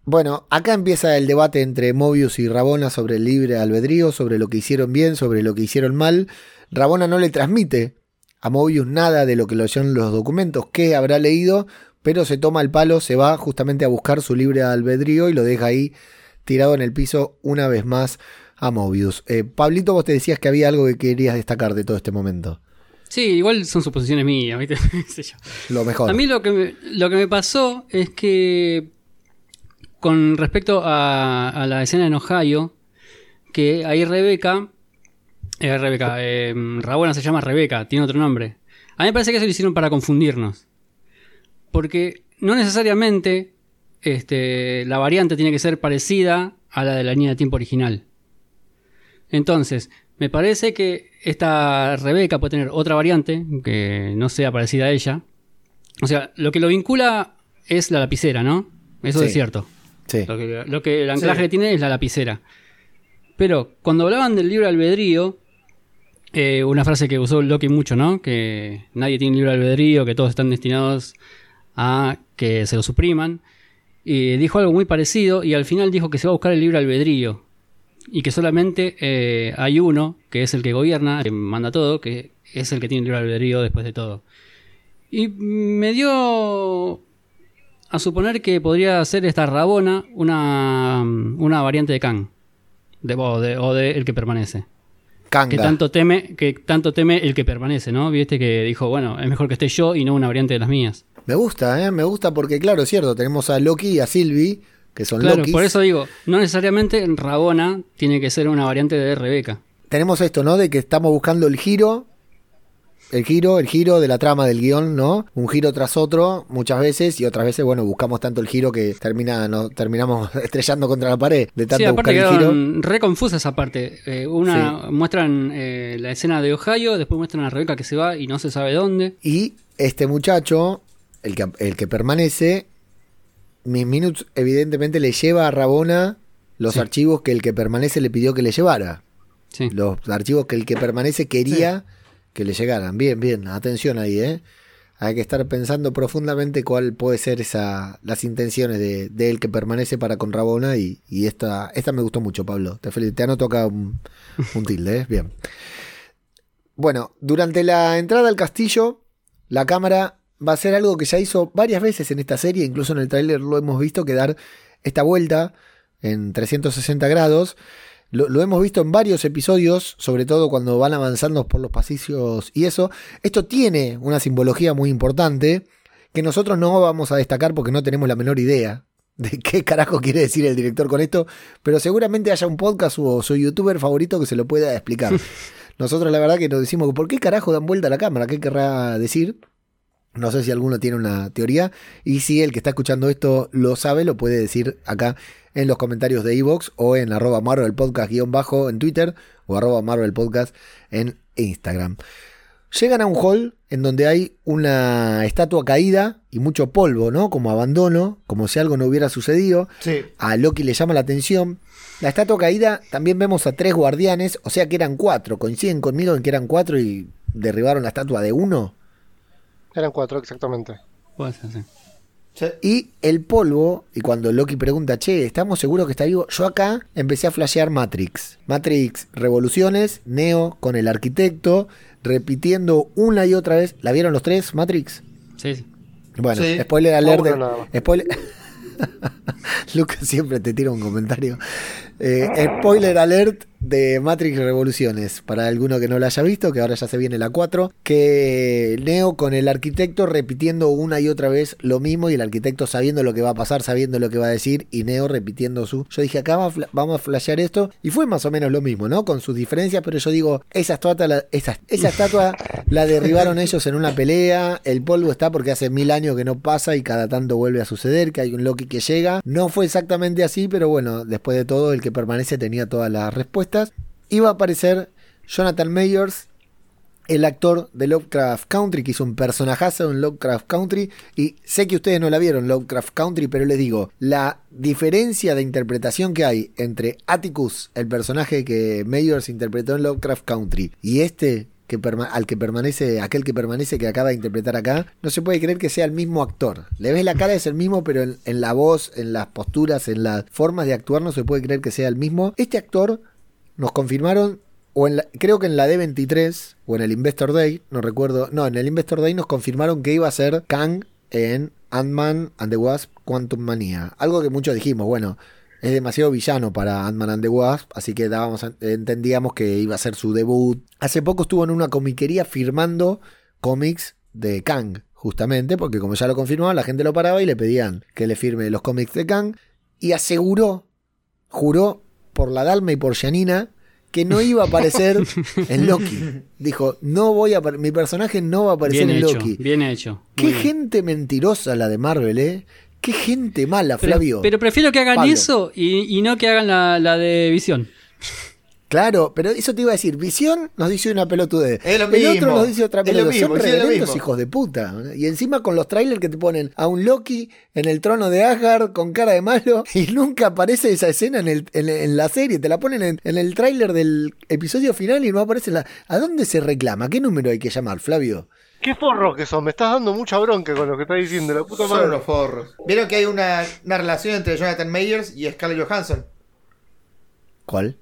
bueno, acá empieza el debate entre Mobius y Rabona sobre el libre albedrío, sobre lo que hicieron bien, sobre lo que hicieron mal. Rabona no le transmite a Mobius nada de lo que leyó en los documentos que habrá leído, pero se toma el palo, se va justamente a buscar su libre albedrío y lo deja ahí tirado en el piso una vez más a Mobius. Eh, Pablito, vos te decías que había algo que querías destacar de todo este momento. Sí, igual son suposiciones mías, ¿viste? Qué sé yo. Lo mejor. A mí lo que, me, lo que me pasó es que con respecto a, a la escena en Ohio, que ahí Rebeca, eh, Rebeca, eh, Rabona se llama Rebeca, tiene otro nombre. A mí me parece que eso lo hicieron para confundirnos. Porque no necesariamente este, la variante tiene que ser parecida a la de la línea de tiempo original. Entonces, me parece que esta Rebeca puede tener otra variante que no sea parecida a ella. O sea, lo que lo vincula es la lapicera, ¿no? Eso Sí. es cierto. Sí. Lo que, lo que el anclaje Sí. que tiene es la lapicera. Pero cuando hablaban del libre albedrío, eh, una frase que usó Loki mucho, ¿no? Que nadie tiene libre albedrío, que todos están destinados a que se lo supriman. Y dijo algo muy parecido y al final dijo que se va a buscar el libre albedrío. Y que solamente eh, hay uno, que es el que gobierna, que manda todo, que es el que tiene libre albedrío después de todo. Y me dio a suponer que podría ser esta Rabona una, una variante de Kang. De, o, de, o de el que permanece. Kanga. Que tanto teme, que tanto teme el que permanece, ¿no? Viste que dijo, bueno, es mejor que esté yo y no una variante de las mías. Me gusta, ¿eh? Me gusta porque, claro, es cierto, tenemos a Loki y a Sylvie, que son Claro, Lokis. por eso digo, no necesariamente Rabona tiene que ser una variante de Rebeca. Tenemos esto, ¿no? De que estamos buscando el giro, el giro, el giro de la trama del guion, ¿no? Un giro tras otro, muchas veces, y otras veces, bueno, buscamos tanto el giro que termina, no, terminamos estrellando contra la pared de tanto Sí, buscar el giro. re confusa esa parte. Eh, una muestran eh, la escena de Ohio, después muestran a Rebeca que se va y no se sabe dónde. Y este muchacho, el que, el que permanece, Mis Minutes evidentemente le lleva a Rabona los Sí. archivos que el que permanece le pidió que le llevara. Sí. Los archivos que el que permanece quería que le llegaran. Bien, bien, atención ahí, ¿eh? Hay que estar pensando profundamente cuál puede ser esa, las intenciones de, de el que permanece para con Rabona y, y esta, esta me gustó mucho, Pablo. Te, te anoto acá un, un tilde, ¿eh? Bien. Bueno, durante la entrada al castillo, la cámara va a hacer algo que ya hizo varias veces en esta serie, incluso en el tráiler lo hemos visto, que dar esta vuelta en 360 grados. Lo, lo hemos visto en varios episodios, sobre todo cuando van avanzando por los pasillos y eso. Esto tiene una simbología muy importante que nosotros no vamos a destacar porque no tenemos la menor idea de qué carajo quiere decir el director con esto, pero seguramente haya un podcast o su youtuber favorito que se lo pueda explicar. Nosotros la verdad que nos decimos, ¿por qué carajo dan vuelta a la cámara? ¿Qué querrá decir? No sé si alguno tiene una teoría. Y si el que está escuchando esto lo sabe, lo puede decir acá en los comentarios de Evox o en arroba Marvel Podcast guion bajo en Twitter o arroba Marvel Podcast en Instagram. Llegan a un hall en donde hay una estatua caída y mucho polvo, ¿no? Como abandono, como si algo no hubiera sucedido. Sí. A Loki le llama la atención. La estatua caída también vemos a tres guardianes, o sea que eran cuatro. Coinciden conmigo en que eran cuatro y derribaron la estatua de uno. Eran cuatro, exactamente. Puede ser, sí. Sí. Y el polvo, y cuando Loki pregunta, che, ¿estamos seguros que está vivo? Yo acá empecé a flashear Matrix. Matrix Revoluciones, Neo con el arquitecto, repitiendo una y otra vez. ¿La vieron los tres, Matrix? Sí, sí. Bueno, Sí. spoiler alert. spoiler- Lucas siempre te tira un comentario. Eh, spoiler alert de Matrix Revoluciones. Para alguno que no la haya visto, que ahora ya se viene la 4. Que Neo con el arquitecto repitiendo una y otra vez lo mismo. Y el arquitecto sabiendo lo que va a pasar, sabiendo lo que va a decir. Y Neo repitiendo su. Yo dije, acá vamos a flashear esto. Y fue más o menos lo mismo, ¿no? Con sus diferencias. Pero yo digo, esa estatua, la, esa, esa estatua la derribaron ellos en una pelea. El polvo está porque hace mil años que no pasa y cada tanto vuelve a suceder. Que hay un Loki que llega. No fue exactamente así, pero bueno, después de todo, el que permanece tenía todas las respuestas. Iba a aparecer Jonathan Mayers, el actor de Lovecraft Country, que hizo un personajazo en Lovecraft Country. Y sé que ustedes no la vieron, Lovecraft Country, pero les digo, la diferencia de interpretación que hay entre Atticus, el personaje que Mayers interpretó en Lovecraft Country, y este que al que permanece, aquel que permanece que acaba de interpretar acá, no se puede creer que sea el mismo actor. Le ves la cara, es el mismo, pero en, en la voz, en las posturas, en las formas de actuar, no se puede creer que sea el mismo. Este actor nos confirmaron, o en la- creo que en la D23, o en el Investor Day, no recuerdo, no, en el Investor Day nos confirmaron que iba a ser Kang en Ant-Man and the Wasp Quantum Mania. Algo que muchos dijimos, bueno, es demasiado villano para Ant-Man and the Wasp, así que dábamos, entendíamos que iba a ser su debut. Hace poco estuvo en una comiquería firmando cómics de Kang, justamente, porque como ya lo confirmaba, la gente lo paraba y le pedían que le firme los cómics de Kang, y aseguró, juró por la Dalma y por Janina, que no iba a aparecer en Loki. Dijo, no voy a mi personaje no va a aparecer Bien en hecho, Loki. bien hecho. Qué bien. gente mentirosa la de Marvel, ¿eh? Qué gente mala, Pero, Flavio. pero prefiero que hagan Pablo. eso y, y no que hagan la, la de visión. Claro, pero eso te iba a decir. Visión nos dice una pelotudez. Es lo El mismo, otro nos dice otra es lo pelotudez. mismo, Son es lo reverendos mismo. hijos de puta. Y encima con los trailers que te ponen a un Loki en el trono de Asgard con cara de malo y nunca aparece esa escena en, el- en- en la serie. Te la ponen en, en el tráiler del episodio final y no aparece la... ¿A dónde se reclama? ¿Qué número hay que llamar, Flavio? Qué forros que son, me estás dando mucha bronca con lo que estás diciendo, la puta Son madre. unos forros. ¿Vieron que hay una, una relación entre Jonathan Mayers y Scarlett Johansson? ¿Cuál?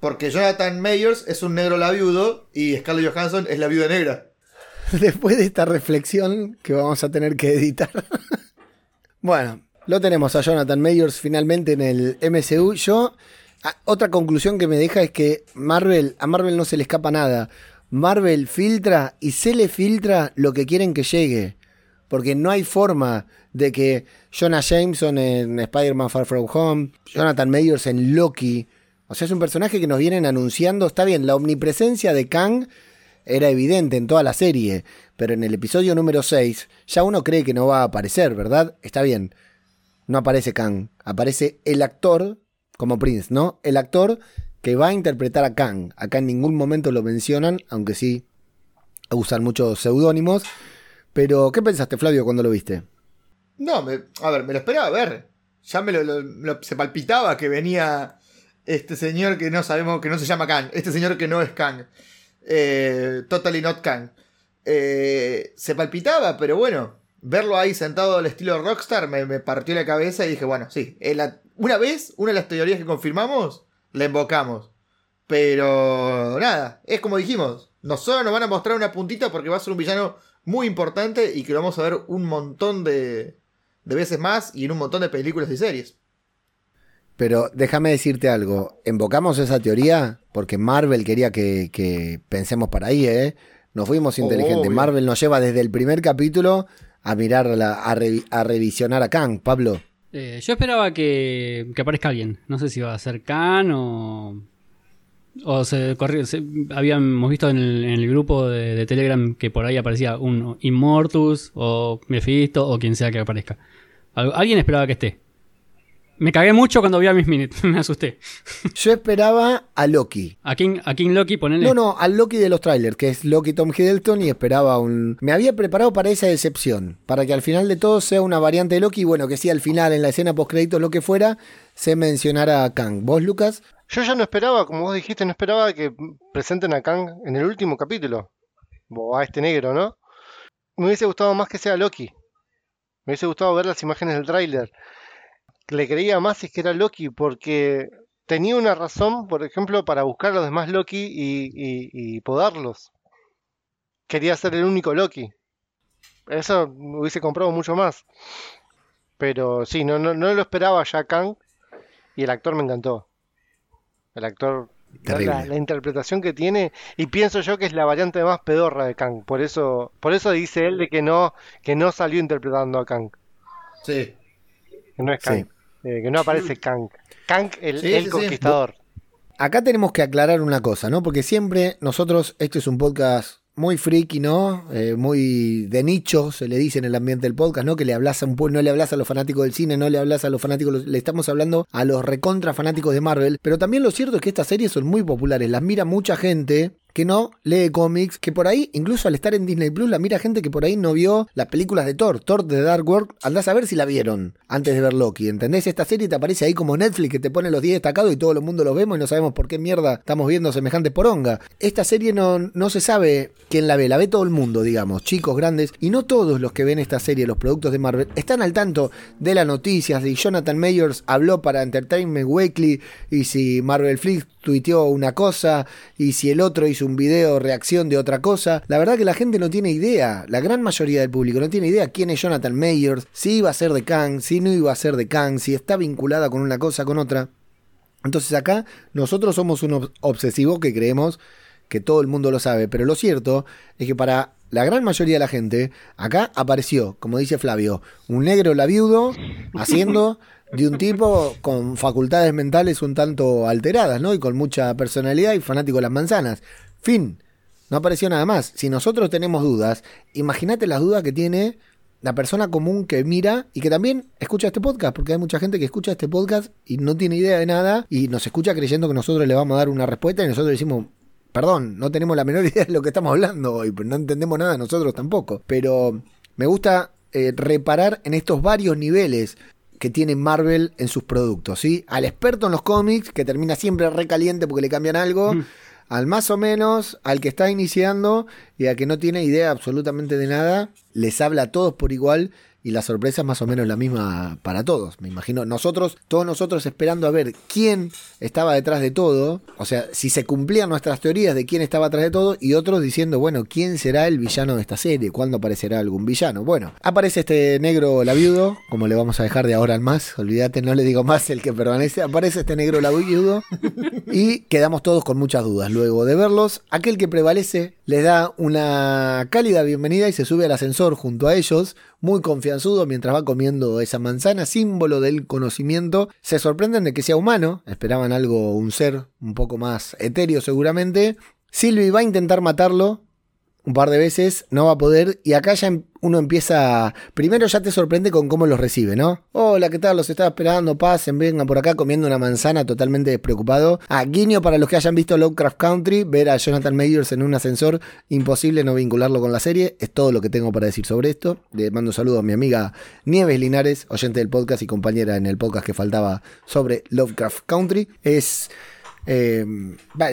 Porque Jonathan Mayers es un negro labiudo y Scarlett Johansson es la viuda negra. Después de esta reflexión que vamos a tener que editar. bueno, lo tenemos a Jonathan Mayers finalmente en el MCU. Yo, a- otra conclusión que me deja es que Marvel, a Marvel no se le escapa nada. Marvel filtra y se le filtra lo que quieren que llegue. Porque no hay forma de que Jonah Jameson en Spider-Man Far From Home, Jonathan Mayers en Loki. O sea, es un personaje que nos vienen anunciando. Está bien, la omnipresencia de Kang era evidente en toda la serie, pero en el episodio número 6 ya uno cree que no va a aparecer, ¿verdad? Está bien. No aparece Kang, aparece el actor como Prince, ¿no? El actor que va a interpretar a Kang. Acá en ningún momento lo mencionan, aunque sí usan muchos seudónimos. Pero, ¿qué pensaste, Flavio, cuando lo viste? No, me- a ver, me lo esperaba ver. Ya me lo, se palpitaba que venía este señor que no sabemos, que no se llama Kang. Este señor que no es Kang. Eh, totally not Kang. Eh, se palpitaba, pero bueno, verlo ahí sentado al estilo Rockstar me, partió la cabeza y dije, bueno, sí, una vez, una de las teorías que confirmamos, la invocamos. Pero nada, es como dijimos, nosotros nos van a mostrar una puntita porque va a ser un villano muy importante y que lo vamos a ver un montón de, de veces más y en un montón de películas y series. Pero déjame decirte algo. ¿Invocamos esa teoría? Porque Marvel quería que, que pensemos para ahí, ¿eh? Nos fuimos inteligentes. Obvio. Marvel nos lleva desde el primer capítulo a mirar, a, revi- a revisionar a Kang, Pablo. Eh, yo esperaba que, que aparezca alguien. No sé si va a ser Khan o. O se corrió, habíamos visto en el, grupo de, Telegram que por ahí aparecía un Immortus o Mephisto o quien sea que aparezca. Al- alguien esperaba que esté. Me cagué mucho cuando vi a Miss Minute, me asusté. Yo esperaba a Loki. A King, a King Loki, ponele. No, no, al Loki de los trailers, que es Loki Tom Hiddleston, y esperaba un. Me había preparado para esa decepción, para que al final de todo sea una variante de Loki, y bueno, que sí al final, en la escena post lo que fuera, se mencionara a Kang. ¿Vos, Lucas? Yo ya no esperaba, como vos dijiste, no esperaba que presenten a Kang en el último capítulo. O a este negro, ¿no? Me hubiese gustado más que sea Loki. Me hubiese gustado ver las imágenes del tráiler. Le creía más si es que era Loki, porque tenía una razón, por ejemplo, para buscar a los demás Loki y, y- y podarlos. Quería ser el único Loki. Eso hubiese comprado mucho más. Pero sí, no, no, no lo esperaba ya Kang. Y el actor me encantó. El actor, la- Terrible. la, interpretación que tiene, y pienso yo que es la variante más pedorra de Kang. Por eso, por eso dice él de que no, que no salió interpretando a Kang. Sí. Que no es Sí. Eh, que no aparece Kang. Kang, el, Sí, el sí, sí. conquistador. Acá tenemos que aclarar una cosa, ¿no? Porque siempre nosotros, este es un podcast muy friki, ¿no? Eh, muy de nicho, se le dice en el ambiente del podcast, ¿no? Que le hablas a un po- no le hablas a los fanáticos del cine, no le hablas a los fanáticos, le estamos hablando a los recontra fanáticos de Marvel. Pero también lo cierto es que estas series son muy populares, las mira mucha gente que no lee cómics, que por ahí, incluso al estar en Disney Plus, la mira gente que por ahí no vio las películas de Thor, Thor de Dark World, andás a ver si la vieron antes de ver Loki, ¿entendés? Esta serie te aparece ahí como Netflix que te pone los 10 destacados y todo el mundo los vemos y no sabemos por qué mierda estamos viendo semejante poronga. Esta serie no, no se sabe quién la ve, la ve todo el mundo, digamos, chicos, grandes, y no todos los que ven esta serie, los productos de Marvel, están al tanto de las noticias, de Jonathan Mayers habló para Entertainment Weekly, y si Marvel Flix tuiteó una cosa, y si el otro hizo un video reacción de otra cosa. La verdad que la gente no tiene idea, la gran mayoría del público no tiene idea quién es Jonathan Mayers, si iba a ser de Kang, si no iba a ser de Kang, si está vinculada con una cosa, con otra. Entonces acá nosotros somos unos obsesivos que creemos que todo el mundo lo sabe, pero lo cierto es que para la gran mayoría de la gente, acá apareció, como dice Flavio, un negro labiudo haciendo de un tipo con facultades mentales un tanto alteradas, ¿no? Y con mucha personalidad y fanático de las manzanas. Fin. No apareció nada más. Si nosotros tenemos dudas, imagínate las dudas que tiene la persona común que mira y que también escucha este podcast, porque hay mucha gente que escucha este podcast y no tiene idea de nada y nos escucha creyendo que nosotros le vamos a dar una respuesta y nosotros decimos, perdón, no tenemos la menor idea de lo que estamos hablando hoy, pero no entendemos nada nosotros tampoco. Pero me gusta eh, reparar en estos varios niveles que tiene Marvel en sus productos, ¿sí? Al experto en los cómics, que termina siempre recaliente porque le cambian algo, al más o menos, al que está iniciando y al que no tiene idea absolutamente de nada, les habla a todos por igual y la sorpresa es más o menos la misma para todos. Me imagino, nosotros, todos nosotros esperando a ver quién estaba detrás de todo, o sea, si se cumplían nuestras teorías de quién estaba detrás de todo, y otros diciendo, bueno, ¿quién será el villano de esta serie? ¿Cuándo aparecerá algún villano? Bueno, aparece este negro labiudo, como le vamos a dejar de ahora en más, olvídate, no le digo más el que permanece, aparece este negro labiudo, y quedamos todos con muchas dudas. Luego de verlos, aquel que prevalece les da una cálida bienvenida y se sube al ascensor junto a ellos, muy confianzudo mientras va comiendo esa manzana, símbolo del conocimiento. Se sorprenden de que sea humano, esperaban algo, un ser un poco más etéreo seguramente. Sylvie va a intentar matarlo un par de veces, no va a poder, y acá ya em- uno empieza, primero ya te sorprende con cómo los recibe, ¿no? Hola, ¿qué tal? Los estaba esperando, pasen, vengan por acá comiendo una manzana totalmente despreocupado. Ah, guiño para los que hayan visto Lovecraft Country, ver a Jonathan Mayers en un ascensor, imposible no vincularlo con la serie, es todo lo que tengo para decir sobre esto. Le mando un saludo a mi amiga Nieves Linares, oyente del podcast y compañera en el podcast que faltaba sobre Lovecraft Country. Es... Eh,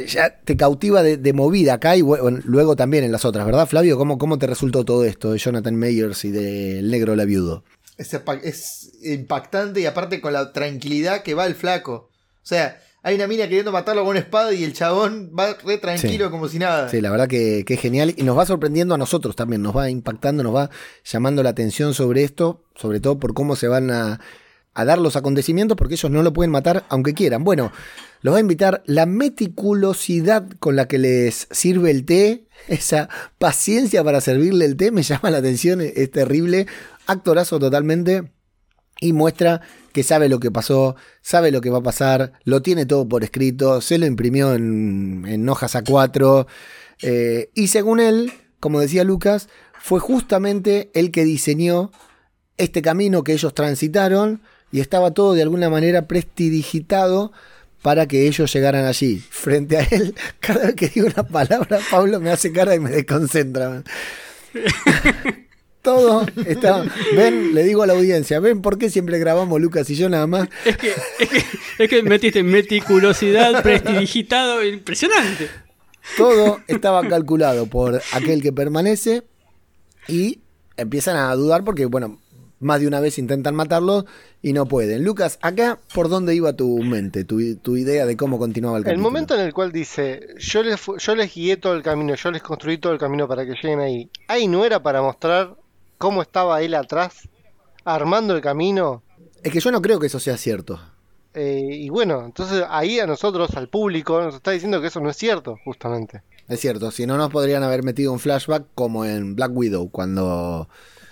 ya te cautiva de, de movida acá y bueno, luego también en las otras, ¿verdad, Flavio? ¿Cómo, cómo te resultó todo esto de Jonathan Mayers y del negro la viudo? Es, es impactante y aparte con la tranquilidad que va el flaco. O sea, hay una mina queriendo matarlo con una espada y el chabón va re tranquilo Sí. como si nada. Sí, la verdad que, que es genial y nos va sorprendiendo a nosotros también, nos va impactando, nos va llamando la atención sobre esto, sobre todo por cómo se van a, a dar los acontecimientos, porque ellos no lo pueden matar aunque quieran. Bueno, los va a invitar la meticulosidad con la que les sirve el té, esa paciencia para servirle el té, me llama la atención, es terrible, actorazo totalmente y muestra que sabe lo que pasó, sabe lo que va a pasar, lo tiene todo por escrito, se lo imprimió en, hojas A4. eh, y según él, como decía Lucas, fue justamente el que diseñó este camino que ellos transitaron y estaba todo de alguna manera prestidigitado para que ellos llegaran allí. Frente a él, cada vez que digo una palabra, Pablo me hace cara y me desconcentra. Todo está. Ven, le digo a la audiencia, ven por qué siempre grabamos Lucas y yo nada más. Es que, es que, es que metiste meticulosidad, prestidigitado, impresionante. Todo estaba calculado por aquel que permanece y empiezan a dudar porque, bueno, más de una vez intentan matarlo y no pueden. Lucas, acá, ¿por dónde iba tu mente, tu, tu idea de cómo continuaba el El capítulo? momento en el cual dice, yo les, yo les guié todo el camino, yo les construí todo el camino para que lleguen ahí. Ahí no era para mostrar cómo estaba él atrás, armando el camino. Es que yo no creo que eso sea cierto. eh, y bueno, entonces ahí a nosotros, al público, nos está diciendo que eso no es cierto, justamente. Es cierto, si no nos podrían haber metido un flashback como en Black Widow, cuando...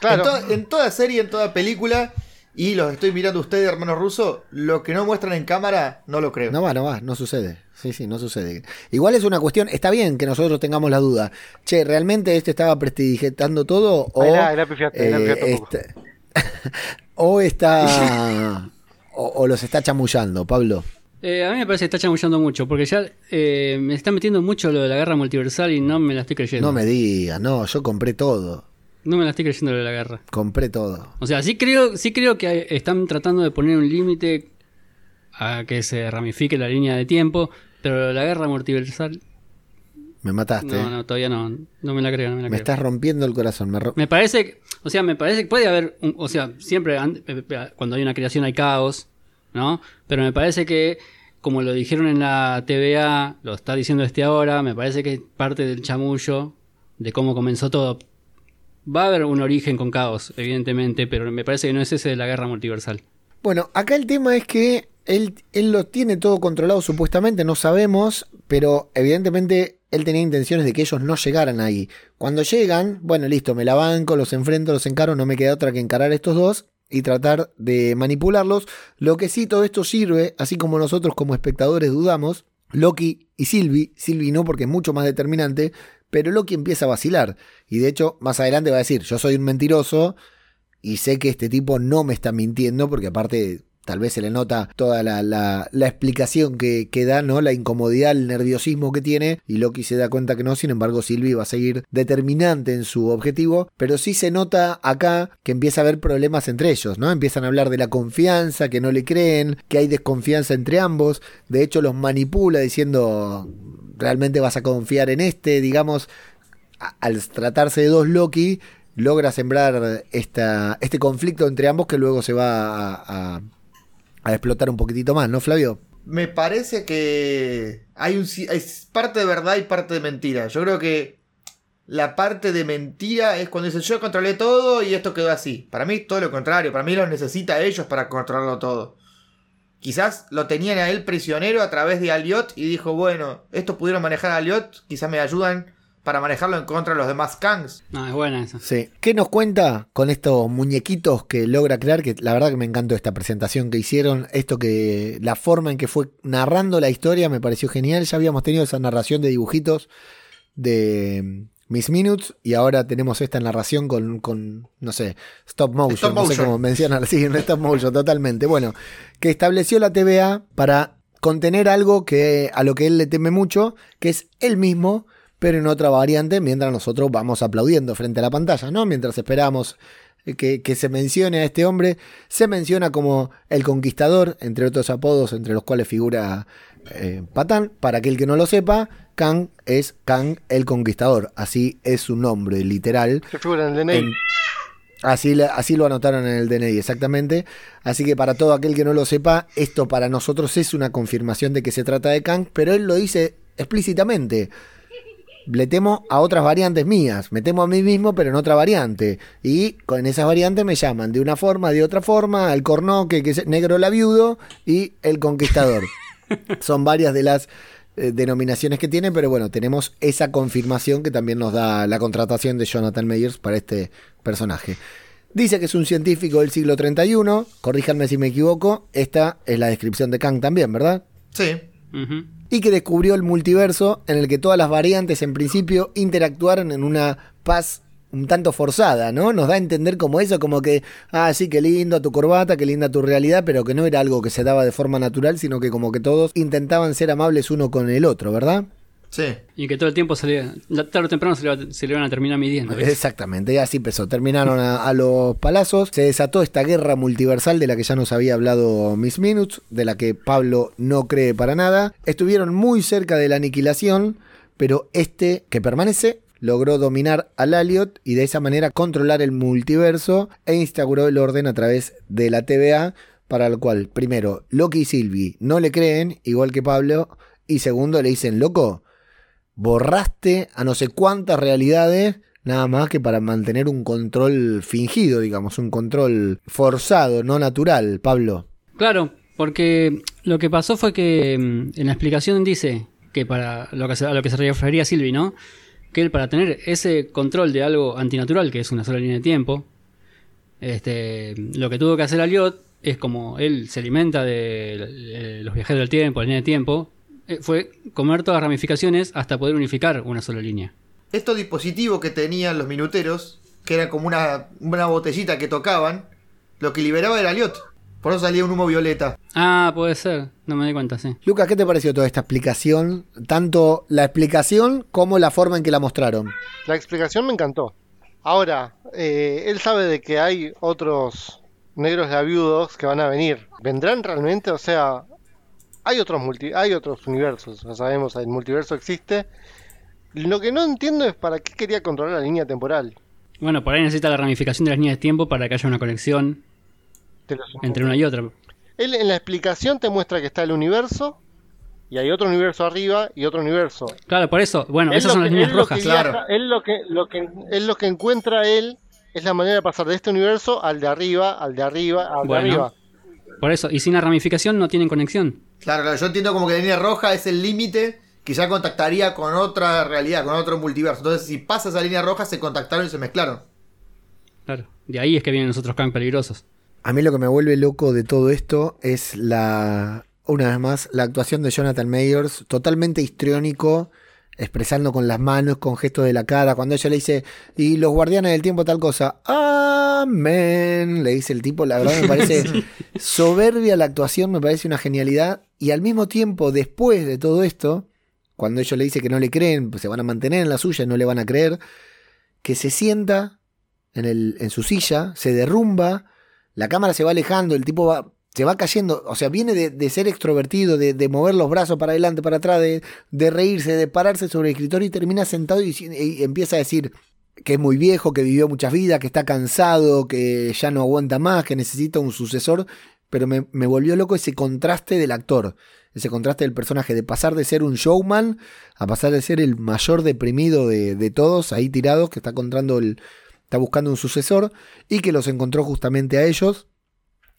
Claro, En, to- en toda serie, en toda película, y los estoy mirando a ustedes, hermanos rusos, lo que no muestran en cámara, no lo creo. No va, no va, no sucede. Sí, sí, no sucede. Igual es una cuestión, está bien que nosotros tengamos la duda. Che, ¿realmente este estaba prestidigitando todo? O, pifiaste, ahí la eh, este- o está... o, o los está chamullando, Pablo. Eh, a mí me parece que está chamullando mucho, porque ya eh, me está metiendo mucho lo de la guerra multiversal y no me la estoy creyendo. No me digas, no, yo compré todo. No me la estoy creyendo lo de la guerra. Compré todo. O sea, sí creo, sí creo que están tratando de poner un límite a que se ramifique la línea de tiempo, pero la guerra multiversal, Me mataste. no, no, todavía no, no me la creo, no me la me creo. estás rompiendo el corazón. Me parece, que- o sea, me parece que puede haber, un- o sea, siempre eh, eh, cuando hay una creación hay caos, ¿no? Pero me parece que, como lo dijeron en la TVA, lo está diciendo este ahora, me parece que es parte del chamullo de cómo comenzó todo. Va a haber un origen con caos, evidentemente, pero me parece que no es ese de la guerra multiversal. Bueno, acá el tema es que él, él lo tiene todo controlado supuestamente, no sabemos, pero evidentemente él tenía intenciones de que ellos no llegaran ahí. Cuando llegan, bueno, listo, me la banco, los enfrento, los encaro, no me queda otra que encarar a estos dos y tratar de manipularlos. Lo que sí todo esto sirve, así como nosotros como espectadores dudamos, Loki y Sylvie, Sylvie no porque es mucho más determinante, pero Loki empieza a vacilar. Y de hecho, más adelante va a decir, yo soy un mentiroso, y sé que este tipo no me está mintiendo porque aparte tal vez se le nota toda la, la- explicación que, que da, ¿no? La incomodidad, el nerviosismo que tiene y Loki se da cuenta que no, sin embargo Sylvie va a seguir determinante en su objetivo, pero sí se nota acá que empieza a haber problemas entre ellos, ¿no? Empiezan a hablar de la confianza, que no le creen, que hay desconfianza entre ambos, de hecho los manipula diciendo, realmente vas a confiar en este, digamos, al tratarse de dos Loki, logra sembrar esta, este conflicto entre ambos que luego se va a- a explotar un poquitito más, ¿no, Flavio? Me parece que hay un es parte de verdad y parte de mentira. Yo creo que la parte de mentira es cuando dicen yo controlé todo y esto quedó así. Para mí todo lo contrario, para mí los necesita a ellos para controlarlo todo. Quizás lo tenían a él prisionero a través de Aliot y dijo, bueno, esto pudieron manejar a Aliot, quizás me ayudan para manejarlo en contra de los demás Kangs. No, es buena esa. Sí. ¿Qué nos cuenta con estos muñequitos que logra crear? Que la verdad que me encantó esta presentación que hicieron. Esto que. La forma en que fue narrando la historia me pareció genial. Ya habíamos tenido esa narración de dibujitos de mm, Miss Minutes. Y ahora tenemos esta narración con, con no sé, stop motion. Stop No sé motion. cómo mencionar. Sí, en stop motion, totalmente. Bueno, que estableció la TVA para contener algo que a lo que él le teme mucho, que es él mismo, pero en otra variante, mientras nosotros vamos aplaudiendo frente a la pantalla, ¿no? Mientras esperamos que, que se mencione a este hombre, se menciona como el conquistador, entre otros apodos, entre los cuales figura eh, Patán. Para aquel que no lo sepa, Kang es Kang el conquistador, así es su nombre, literal. que figura en el DNI. En- Así, así lo anotaron en el DNI, exactamente. Así que para todo aquel que no lo sepa, esto para nosotros es una confirmación de que se trata de Kang, pero él lo dice explícitamente. Le temo a otras variantes mías, me temo a mí mismo, pero en otra variante. Y con esas variantes me llaman de una forma, de otra forma, el cornoque, que es negro labiudo, y el conquistador. Son varias de las eh, denominaciones que tiene, pero bueno, tenemos esa confirmación que también nos da la contratación de Jonathan Meyers para este personaje. Dice que es un científico del siglo 31, corríjanme si me equivoco, esta es la descripción de Kang también, ¿verdad? Sí. Y que descubrió el multiverso en el que todas las variantes en principio interactuaron en una paz un tanto forzada, ¿no? Nos da a entender como eso, como que, ah, sí, qué lindo tu corbata, qué linda tu realidad, pero que no era algo que se daba de forma natural, sino que como que todos intentaban ser amables uno con el otro, ¿verdad? Sí. Y que todo el tiempo se le, tarde o temprano se le, se le van a terminar midiendo. ¿ves? Exactamente, y así empezó. Terminaron a, a los palazos. Se desató esta guerra multiversal de la que ya nos había hablado Miss Minutes, de la que Pablo no cree para nada. Estuvieron muy cerca de la aniquilación, pero este que permanece logró dominar al Aliot y de esa manera controlar el multiverso e instauró el orden a través de la TVA, para el cual, primero, Loki y Sylvie no le creen, igual que Pablo, y segundo, le dicen, loco, borraste a no sé cuántas realidades, nada más que para mantener un control fingido, digamos, un control forzado, no natural, Pablo. Claro, porque lo que pasó fue que mm, en la explicación dice que para lo que se, a lo que se refería Silvi, ¿no? Que él para tener ese control de algo antinatural, que es una sola línea de tiempo, este, lo que tuvo que hacer Aliot es como él se alimenta de eh, los viajeros del tiempo, la línea de tiempo, fue comer todas las ramificaciones hasta poder unificar una sola línea. Estos dispositivos que tenían los minuteros, que era como una, una botellita que tocaban, lo que liberaba era Aliot. Por eso salía un humo violeta. Ah, puede ser, no me di cuenta, sí. Lucas, ¿qué te pareció toda esta explicación? Tanto la explicación como la forma en que la mostraron. La explicación me encantó. Ahora, eh, él sabe de que hay otros negros labiudos que van a venir. ¿Vendrán realmente? O sea, hay otros multi hay otros universos, ya sabemos, el multiverso existe. Lo que no entiendo es para qué quería controlar la línea temporal. Bueno, por ahí necesita la ramificación de las líneas de tiempo para que haya una conexión entre una y otra. Él en la explicación te muestra que está el universo y hay otro universo arriba y otro universo. Claro, por eso, bueno, Él esas son que- las líneas rojas. que viaja- él lo que, lo que, él lo que encuentra él es la manera de pasar de este universo al de arriba, al de arriba, al Bueno. de arriba. Por eso, y sin la ramificación no tienen conexión. Claro, claro, yo entiendo como que la línea roja es el límite que ya contactaría con otra realidad, con otro multiverso. Entonces, si pasa esa línea roja, se contactaron y se mezclaron. Claro. De ahí es que vienen los otros Kang peligrosos. A mí lo que me vuelve loco de todo esto es la, una vez más, la actuación de Jonathan Mayers, totalmente histriónico, expresando con las manos, con gestos de la cara, cuando ella le dice, y los guardianes del tiempo tal cosa, amén, le dice el tipo, la verdad me parece soberbia la actuación, me parece una genialidad, y al mismo tiempo, después de todo esto, cuando ellos le dicen que no le creen, pues se van a mantener en la suya y no le van a creer, que se sienta en, el, en su silla, se derrumba, la cámara se va alejando, el tipo va, se va cayendo, o sea, viene de, ser extrovertido, de, mover los brazos para adelante, para atrás, de, reírse, de pararse sobre el escritorio y termina sentado y, y empieza a decir que es muy viejo, que vivió muchas vidas, que está cansado, que ya no aguanta más, que necesita un sucesor, pero me, me volvió loco ese contraste del actor, ese contraste del personaje, de pasar de ser un showman a pasar de ser el mayor deprimido de, de todos, ahí tirados, que está encontrando el, está buscando un sucesor y que los encontró justamente a ellos.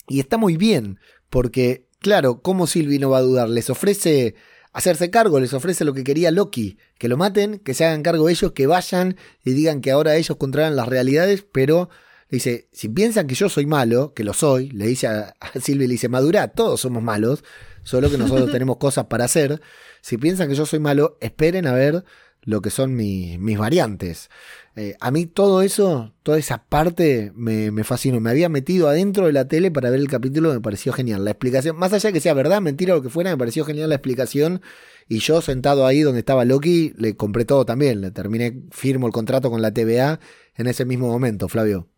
Y está muy bien, porque, claro, ¿cómo Sylvie no va a dudar? Les ofrece hacerse cargo, les ofrece lo que quería Loki, que lo maten, que se hagan cargo ellos, que vayan y digan que ahora ellos controlan las realidades, pero le dice, si piensan que yo soy malo, que lo soy, le dice a, a Sylvie, le dice, madura, todos somos malos, solo que nosotros tenemos cosas para hacer. Si piensan que yo soy malo, esperen a ver lo que son mi, mis variantes. Eh, a mí todo eso, toda esa parte me, me, fascinó. Me había metido adentro de la tele para ver el capítulo, me pareció genial. La explicación, más allá de que sea verdad, mentira, lo que fuera, me pareció genial la explicación. Y yo sentado ahí donde estaba Loki, le compré todo también. Le terminé, firmo el contrato con la TVA en ese mismo momento, Flavio.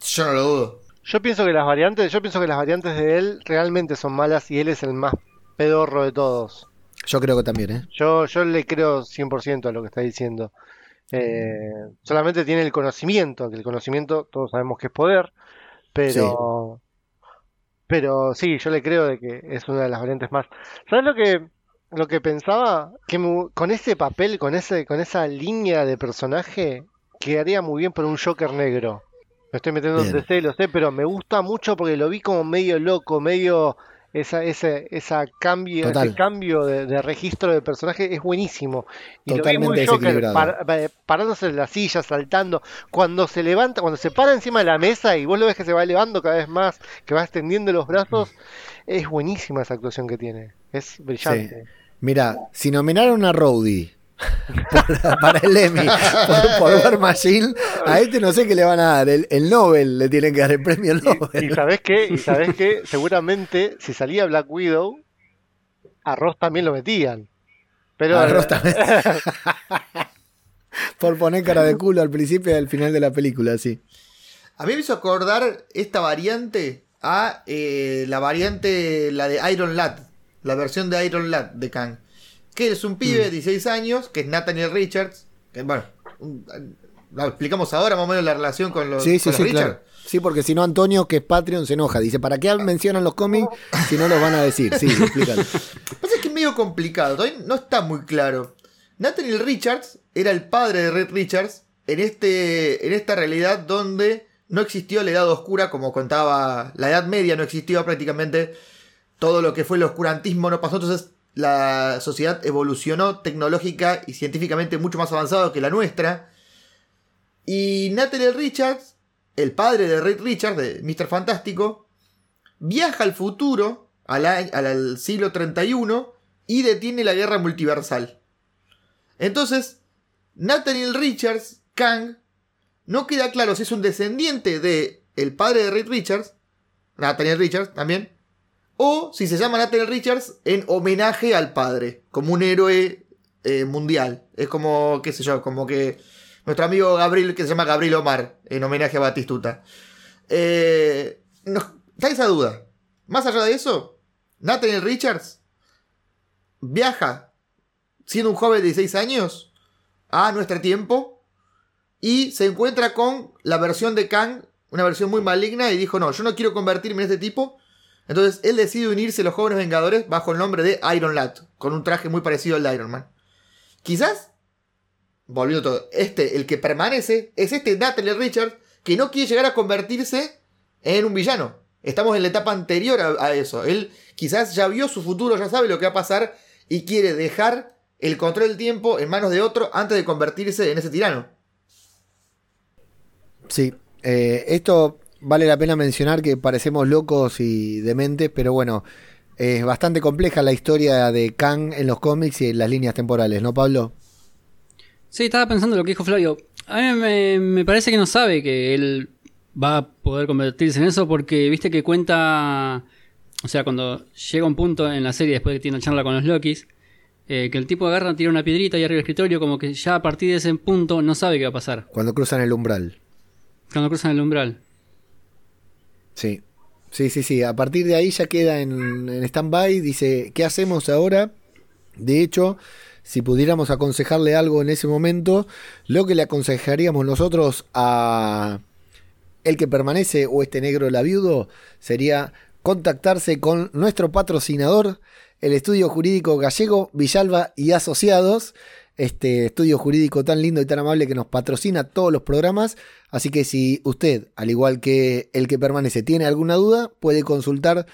Yo no lo dudo. Yo pienso que las variantes, yo pienso que las variantes de él realmente son malas y él es el más pedorro de todos. Yo creo que también, ¿eh? Yo, yo le creo 100% a lo que está diciendo. Eh, solamente tiene el conocimiento, que el conocimiento todos sabemos que es poder, pero pero sí, yo le creo de que es una de las variantes más. ¿Sabes lo que lo que pensaba? Que me- con ese papel, con ese con esa línea de personaje quedaría muy bien para un Joker negro. Me estoy metiendo en. DC, lo sé, pero me gusta mucho porque lo vi como medio loco, medio esa, ese, esa cambio, Total. ese cambio de, de registro de personaje es buenísimo. Y lo Totalmente par- pa- parándose en la silla, saltando. Cuando se levanta, cuando se para encima de la mesa y vos lo ves que se va elevando cada vez más, que va extendiendo los brazos, es buenísima esa actuación que tiene. Es brillante. Mira, si nominaron a Rowdy por- para el Emmy por, por War Machine, a este no sé qué le van a dar. El, el Nobel le tienen que dar el premio Y Nobel. sabés qué, y sabés qué, seguramente si salía Black Widow, a Ross también lo metían. Pero A Ross también. por poner cara de culo al principio y al final de la película, sí. A mí me hizo acordar esta variante a eh, la variante, la de Iron Lad, la versión de Iron Lad de Kang. Que es un pibe de 16 años, que es Nathaniel Richards. Que, bueno, un- lo explicamos ahora más o menos la relación con los, Sí, sí, con los sí, Richards. claro. Sí, porque si no, Antonio, que es Patreon, se enoja. Dice, ¿para qué mencionan los cómics si no los van a decir? Sí, explícalo. Lo que pasa es que es medio complicado, todavía no está muy claro. Nathaniel Richards era el padre de Red Richards en, este, en esta realidad donde no existió la edad oscura, como contaba la Edad Media, no existió prácticamente todo lo que fue el oscurantismo, no pasó, entonces la sociedad evolucionó tecnológica y científicamente mucho más avanzado que la nuestra. Y Nathaniel Richards, el padre de Red Richards, de Mr. Fantástico, viaja al futuro, al, al siglo 31, y detiene la guerra multiversal. Entonces, Nathaniel Richards, Kang, no queda claro si es un descendiente de el padre de Red Richards, Nathaniel Richards también, o si se llama Nathaniel Richards en homenaje al padre, como un héroe eh, mundial. Es como, qué sé yo, como que nuestro amigo Gabriel, que se llama Gabriel Omar, en homenaje a Batistuta. Eh, está esa duda. Más allá de eso, Nathaniel Richards viaja, siendo un joven de 16 años, a nuestro tiempo y se encuentra con la versión de Kang, una versión muy maligna, y dijo, no, yo no quiero convertirme en este tipo. Entonces él decide unirse a los jóvenes vengadores bajo el nombre de Iron Lad, con un traje muy parecido al de Iron Man. Quizás, volviendo todo, este, el que permanece, es este Nathaniel Richards, que no quiere llegar a convertirse en un villano. Estamos en la etapa anterior a, a eso. Él quizás ya vio su futuro, ya sabe lo que va a pasar y quiere dejar el control del tiempo en manos de otro antes de convertirse en ese tirano. Sí, eh, esto vale la pena mencionar que parecemos locos y dementes, pero bueno, es bastante compleja la historia de Kang en los cómics y en las líneas temporales, ¿no, Pablo? Sí, estaba pensando lo que dijo Flavio. A mí me, me parece que no sabe que él va a poder convertirse en eso porque viste que cuenta, o sea, cuando llega un punto en la serie después de que tiene una charla con los Lokis, eh, que el tipo agarra, tira una piedrita ahí arriba del escritorio, como que ya a partir de ese punto no sabe qué va a pasar Cuando cruzan el umbral. cuando cruzan el umbral. Sí. Sí, sí, sí. A partir de ahí ya queda en, en stand-by. Dice, ¿qué hacemos ahora? De hecho, si pudiéramos aconsejarle algo en ese momento, lo que le aconsejaríamos nosotros a el que permanece o este negro la viudo sería contactarse con nuestro patrocinador, el estudio jurídico gallego Villalba y Asociados, este estudio jurídico tan lindo y tan amable que nos patrocina todos los programas. Así que si usted, al igual que el que permanece, tiene alguna duda, puede consultar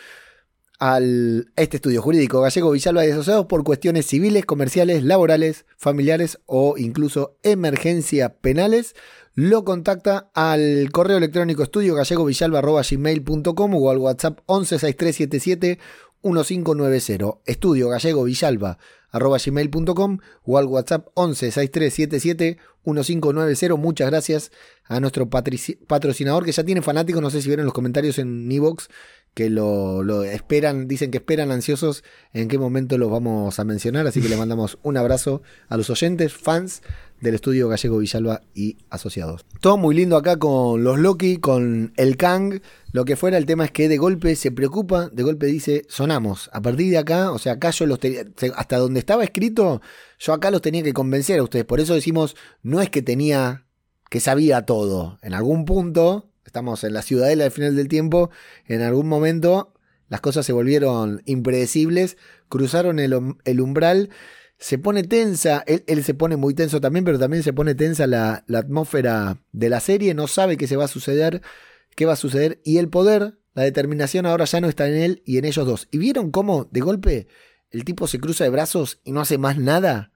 al este estudio jurídico gallego Villalba y Asociados por cuestiones civiles, comerciales, laborales, familiares o incluso emergencia penales. Lo contacta al correo electrónico estudio o al WhatsApp 116377 1590. Estudio gallego villalba arroba gmail.com o al WhatsApp 11 6377 1590. Muchas gracias a nuestro patrocinador que ya tiene fanáticos. No sé si vieron los comentarios en Evox que lo, lo esperan, dicen que esperan ansiosos en qué momento los vamos a mencionar. Así que le mandamos un abrazo a los oyentes, fans del estudio Gallego Villalba y Asociados. Todo muy lindo acá con los Loki, con el Kang, lo que fuera. El tema es que de golpe se preocupa, de golpe dice, sonamos. A partir de acá, o sea, acá yo los tenía, hasta donde estaba escrito, yo acá los tenía que convencer a ustedes. Por eso decimos, no es que tenía, que sabía todo. En algún punto, estamos en la ciudadela al final del tiempo, en algún momento las cosas se volvieron impredecibles, cruzaron el, um- el umbral se pone tensa, él, él se pone muy tenso también, pero también se pone tensa la, la atmósfera de la serie, no sabe qué se va a suceder, qué va a suceder, y el poder La determinación ahora ya no está en él y en ellos dos. ¿Y vieron cómo, de golpe, el tipo se cruza de brazos y no hace más nada?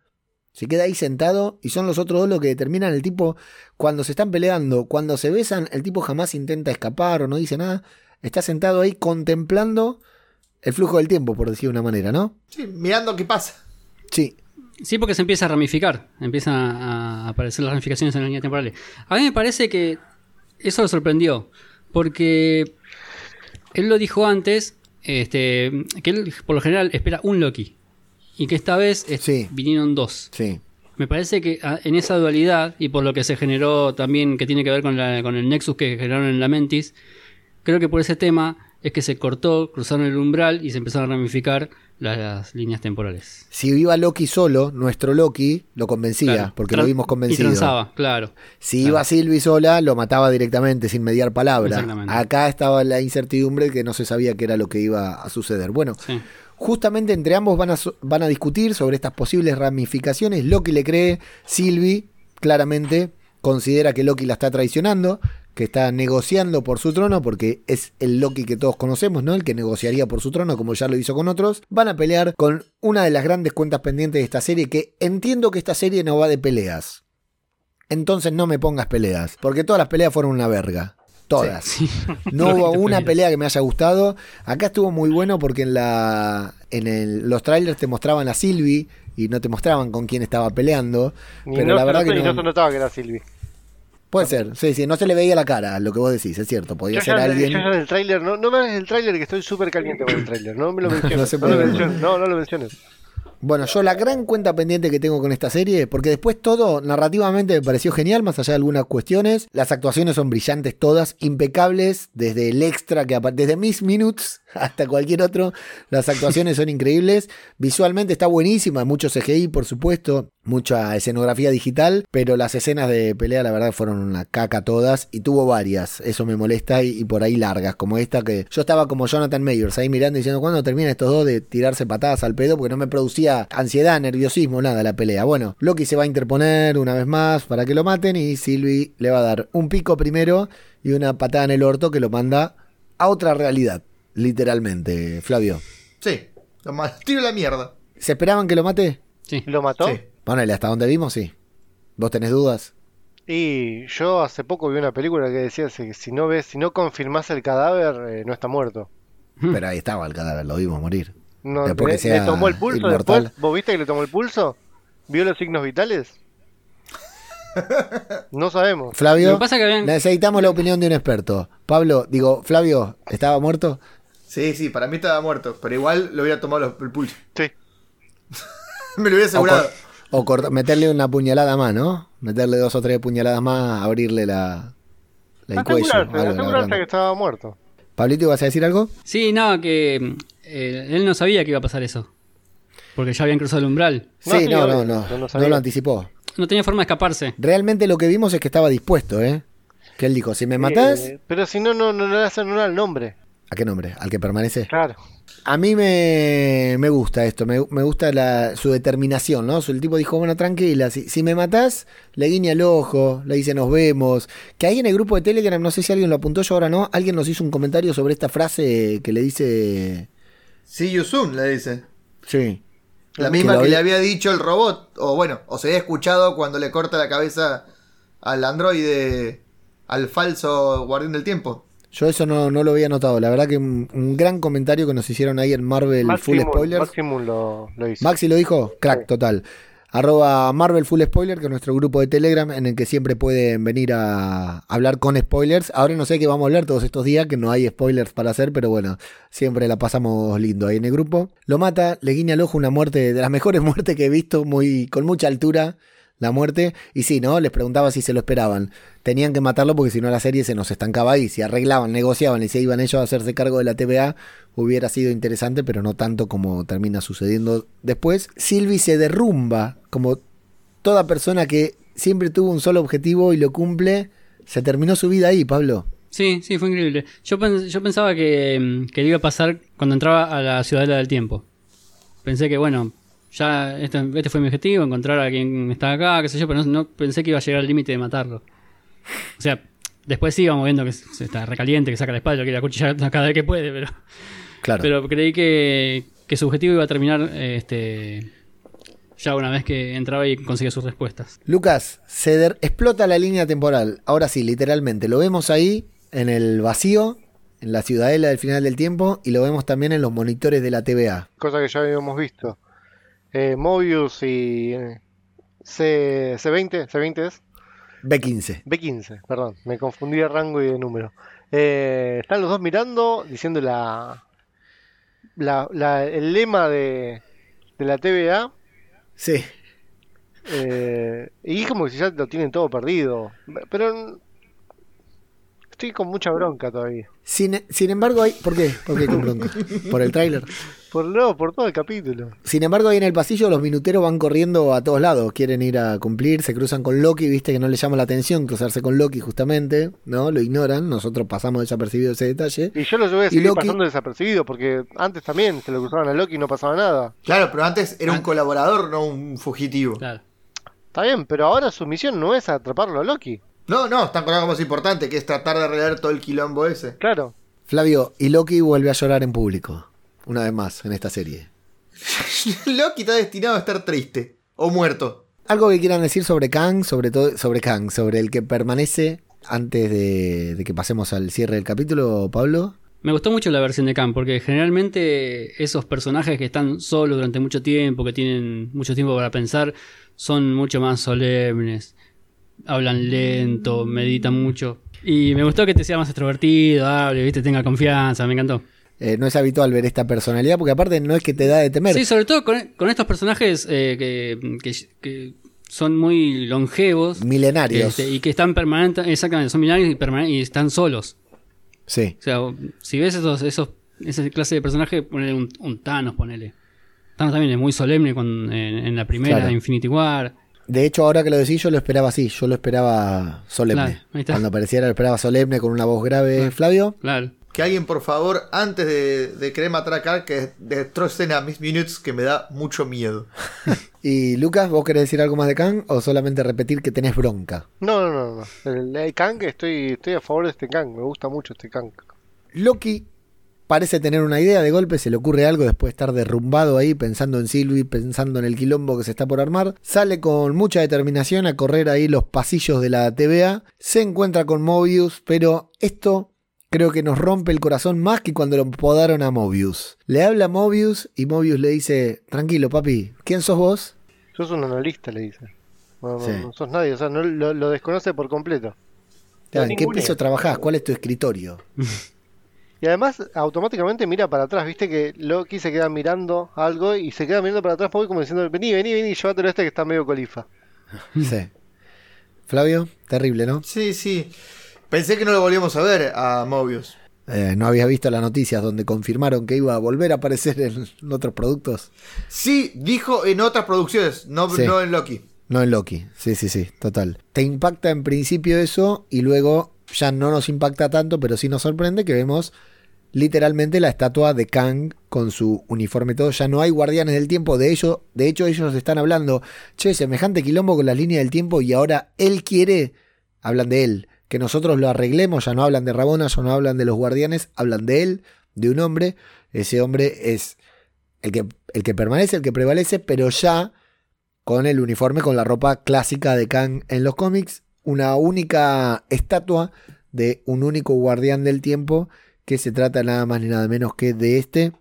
Se queda ahí sentado y son los otros dos los que determinan el tipo cuando se están peleando, cuando se besan, el tipo jamás intenta escapar o no dice nada. Está sentado ahí contemplando el flujo del tiempo, por decir de una manera, ¿no? Sí, mirando qué pasa. Sí. Sí, porque se empieza a ramificar, empiezan a aparecer las ramificaciones en la línea temporal. A mí me parece que eso lo sorprendió, porque él lo dijo antes, este, que él por lo general espera un Loki, y que esta vez es- Sí. vinieron dos. Sí. Me parece que ah, en esa dualidad, y por lo que se generó también, que tiene que ver con, la- con el Nexus que generaron en la Mentis, creo que por ese tema es que se cortó, cruzaron el umbral y se empezaron a ramificar las, las líneas temporales. Si iba Loki solo, nuestro Loki lo convencía, Claro. porque lo vimos Y convencido. transaba, claro. Si Claro. iba Sylvie sola, lo mataba directamente, sin mediar palabra. Acá estaba la incertidumbre que no se sabía qué era lo que iba a suceder. Bueno, Sí. justamente entre ambos van a, van a discutir sobre estas posibles ramificaciones. Loki le cree, Sylvie claramente considera que Loki la está traicionando, que está negociando por su trono, porque es el Loki que todos conocemos, ¿no? El que negociaría por su trono, como ya lo hizo con otros. Van a pelear con una de las grandes cuentas pendientes de esta serie, que entiendo que esta serie no va de peleas. Entonces no me pongas peleas, porque todas las peleas fueron una verga. Todas. Sí. No hubo una pelea que me haya gustado. Acá estuvo muy bueno porque en la en el- los trailers te mostraban a Sylvie y no te mostraban con quién estaba peleando. Y pero no, la verdad que no no. se notaba que era Silvi. Puede ser, sí, sí, no se le veía la cara, lo que vos decís, es cierto. Podía Yo ser ya, alguien. yo ya en el tráiler, no, no me hagas el tráiler que estoy súper caliente con el tráiler, no me lo menciones. No se no, puede lo menciones, no, no lo menciones. Bueno, yo la gran cuenta pendiente que tengo con esta serie, porque después todo narrativamente me pareció genial, más allá de algunas cuestiones. Las actuaciones son brillantes todas, impecables, desde el extra que desde Miss Minutes hasta cualquier otro, las actuaciones son increíbles. Visualmente está buenísima, mucho CGI, por supuesto, mucha escenografía digital, pero las escenas de pelea, la verdad, fueron una caca todas y tuvo varias. Eso me molesta y, y por ahí largas, como esta que yo estaba como Jonathan Mayers ahí mirando y diciendo, ¿cuándo terminan estos dos de tirarse patadas al pedo? Porque no me producía ansiedad, nerviosismo, nada la pelea. Bueno, Loki se va a interponer una vez más para que lo maten y Sylvie le va a dar un pico primero y una patada en el orto que lo manda a otra realidad, literalmente, Flavio. Sí, lo tiro la mierda. ¿Se esperaban que lo mate? Sí. ¿Lo mató? Sí. Ponele, hasta donde vimos, sí. ¿Vos tenés dudas? Y yo hace poco vi una película que decía que si no ves, si no confirmás el cadáver, eh, no está muerto. Pero ahí estaba el cadáver, lo vimos morir. No, Después le, que sea le tomó el pulso inmortal. después. ¿Vos viste que le tomó el pulso? ¿Vio los signos vitales? No sabemos. Flavio, Lo que pasa que habían- necesitamos la opinión de un experto. Pablo, digo, Flavio, ¿estaba muerto? Sí, sí, para mí estaba muerto, pero igual lo hubiera tomado el pulso. Sí. Me lo hubiera asegurado. O corta- meterle una puñalada más, ¿no? Meterle dos o tres puñaladas más, abrirle la, la- el cuello. Garganta. que estaba muerto. Pablito, ¿ibas a decir algo? Sí, no, que eh, él no sabía que iba a pasar eso. Porque ya habían cruzado el umbral. No, sí, no, no, no, no lo anticipó. No tenía forma de escaparse. Realmente lo que vimos es que estaba dispuesto, ¿eh? Que él dijo, si me matás, Eh, pero si no, no, no le hacen honor al nombre. ¿A qué nombre? ¿Al que permanece? Claro. A mí me, me gusta esto, me, me gusta la- su determinación, ¿no? El tipo dijo, bueno, tranquila, si, si me matás, le guiña el ojo, le dice nos vemos. Que ahí en el grupo de Telegram, no sé si alguien lo apuntó, yo ahora no, alguien nos hizo un comentario sobre esta frase que le dice... See you soon, le dice. Sí. La Que misma que, vi- le había dicho el robot, o bueno, o se había escuchado cuando le corta la cabeza al androide, al falso guardián del tiempo. Yo eso no, no lo había notado, la verdad que un, un gran comentario que nos hicieron ahí en Marvel Full Spoilers. Maximum lo, lo hizo. Maxi lo dijo, crack Sí. total. Arroba Marvel Full Spoiler, que es nuestro grupo de Telegram en el que siempre pueden venir a hablar con spoilers. Ahora no sé qué vamos a hablar todos estos días, que no hay spoilers para hacer, pero bueno, siempre la pasamos lindo ahí en el grupo. Lo mata, le guiña al ojo una muerte de las mejores muertes que he visto, muy, con mucha altura la muerte. Y sí, ¿no? Les preguntaba si se lo esperaban. Tenían que matarlo porque si no la serie se nos estancaba ahí. Si arreglaban, negociaban y se iban ellos a hacerse cargo de la TVA, hubiera sido interesante, pero no tanto como termina sucediendo después. Sylvie se derrumba, como toda persona que siempre tuvo un solo objetivo y lo cumple, se terminó su vida ahí, Pablo. Sí, sí, fue increíble. Yo, yo pensaba que, mm, que iba a pasar cuando entraba a la Ciudadela del Tiempo. Pensé que, bueno, ya este, este fue mi objetivo, encontrar a quien está acá, qué sé yo, pero no, no pensé que iba a llegar al límite de matarlo. O sea, Después sí vamos viendo que se está recaliente, que saca la espada y lo quiere acuchillar cada vez que puede, pero, Claro. pero creí que, que su objetivo iba a terminar este, ya una vez que entraba y conseguía sus respuestas. Lucas, se der- explota la línea temporal. Ahora sí, literalmente. Lo vemos ahí en el vacío, en la ciudadela del final del tiempo, y lo vemos también en los monitores de la TVA. Cosa que ya habíamos visto. Eh, Mobius y C, C20, C20 es. B15. B15, perdón, me confundí de rango y de número. Eh, están los dos mirando, diciendo la, la, la- el lema de, de la TVA. Sí. eh, y es como si ya lo tienen todo perdido. Pero estoy con mucha bronca todavía. Sin, sin embargo, hay. ¿Por qué? ¿Por qué con bronca? Por el tráiler. Por, no, por todo el capítulo. Sin embargo, ahí en el pasillo los minuteros van corriendo a todos lados. Quieren ir a cumplir, se cruzan con Loki, viste que no les llama la atención cruzarse con Loki justamente, ¿no? Lo ignoran, nosotros pasamos desapercibido ese detalle. Y yo lo voy a Y seguir Loki- pasando desapercibido porque antes también se lo cruzaban a Loki y no pasaba nada. Claro, pero antes era un colaborador, no un fugitivo. Claro. Está bien, pero ahora su misión no es atraparlo a Loki. No, no, están con algo más importante, que es tratar de arreglar todo el quilombo ese. Claro. Flavio, y Loki vuelve a llorar en público. Una vez más en esta serie. Loki está destinado a estar triste. O muerto. Algo que quieran decir sobre Kang, sobre todo sobre Kang, sobre el que permanece antes de, de que pasemos al cierre del capítulo, Pablo. Me gustó mucho la versión de Khan, porque generalmente esos personajes que están solos durante mucho tiempo, que tienen mucho tiempo para pensar, son mucho más solemnes. Hablan lento, meditan mucho. Y me gustó que te sea más extrovertido, hable, viste, tenga confianza, me encantó. Eh, no es habitual ver esta personalidad porque aparte no es que te da de temer. Sí, sobre todo con, con estos personajes eh, que, que- que son muy longevos. Milenarios. este, y que están permanentes, exactamente, son milenarios y, y están solos. Sí. O sea, si ves esos, esos, esa clase de personaje, ponele un, un Thanos, ponele. Thanos también es muy solemne con- en, en la primera Claro. Infinity War. De hecho, ahora que lo decís, yo lo esperaba así. Yo lo esperaba solemne. Claro. Cuando apareciera, lo esperaba solemne con una voz grave. Flavio. Claro. Que alguien, por favor, antes de, de querer matar a Carl, que destrocen a mis minutes, que me da mucho miedo. Y Lucas, ¿vos querés decir algo más de Kang o solamente repetir que tenés bronca? No, no, no. no. El, el Kang, estoy, estoy a favor de este Kang. Me gusta mucho este Kang. Loki parece tener una idea, de golpe se le ocurre algo después de estar derrumbado ahí pensando en Sylvie, pensando en el quilombo que se está por armar. Sale con mucha determinación a correr ahí los pasillos de la TVA. Se encuentra con Mobius, pero esto creo que nos rompe el corazón más que cuando lo podaron a Mobius. Le habla a Mobius y Mobius le dice, tranquilo papi, ¿quién sos vos? Sos un analista, le dice. No, no, Sí. no sos nadie, o sea, no, lo, lo desconoce por completo. ¿En qué piso trabajás? ¿Cuál es tu escritorio? Y además, automáticamente mira para atrás. Viste que Loki se queda mirando algo y se queda mirando para atrás como diciendo: Vení, vení, vení, llévatelo este que está medio colifa. Sí. Flavio, terrible, ¿no? Sí, sí. Pensé que no lo volvíamos a ver a Mobius. Eh, ¿No habías visto las noticias donde confirmaron que iba a volver a aparecer en otros productos? Sí, dijo en otras producciones, no, Sí. no en Loki. No en Loki, sí, sí, sí, total. Te impacta en principio eso y luego ya no nos impacta tanto, pero sí nos sorprende que vemos literalmente la estatua de Kang con su uniforme todo. Ya no hay guardianes del tiempo, de, ello, de hecho ellos están hablando, che, semejante quilombo con la línea del tiempo y ahora él quiere, hablan de él, que nosotros lo arreglemos, ya no hablan de Rabona, ya no hablan de los guardianes, hablan de él, de un hombre. Ese hombre es el que, el que permanece, el que prevalece, pero ya con el uniforme, con la ropa clásica de Kang en los cómics, una única estatua de un único guardián del tiempo que se trata nada más ni nada menos que de este.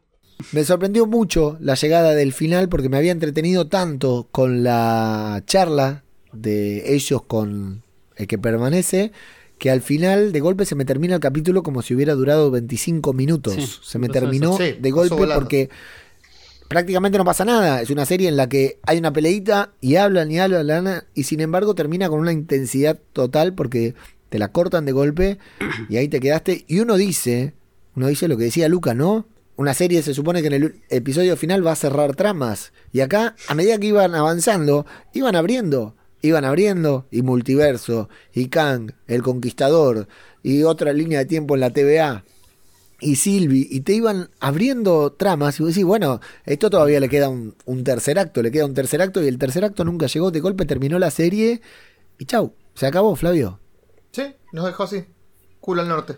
Me sorprendió mucho la llegada del final porque me había entretenido tanto con la charla de ellos con el que permanece que al final de golpe se me termina el capítulo como si hubiera durado 25 minutos. Sí, se me terminó eso. Sí, de golpe porque prácticamente no pasa nada. Es una serie en la que hay una peleita y hablan y hablan, hablan, y sin embargo termina con una intensidad total porque te la cortan de golpe y ahí te quedaste. Y uno dice, uno dice lo que decía Luca, ¿no? Una serie se supone que en el episodio final va a cerrar tramas. Y acá, a medida que iban avanzando, iban abriendo. Iban abriendo. Y multiverso. Y Kang, el conquistador. Y otra línea de tiempo en la TVA y Silvi, y te iban abriendo tramas, y vos decís, bueno, esto todavía le queda un, un tercer acto, le queda un tercer acto, y el tercer acto nunca llegó, de golpe terminó la serie, y chau, se acabó, Flavio. Sí, nos dejó así. culo al norte.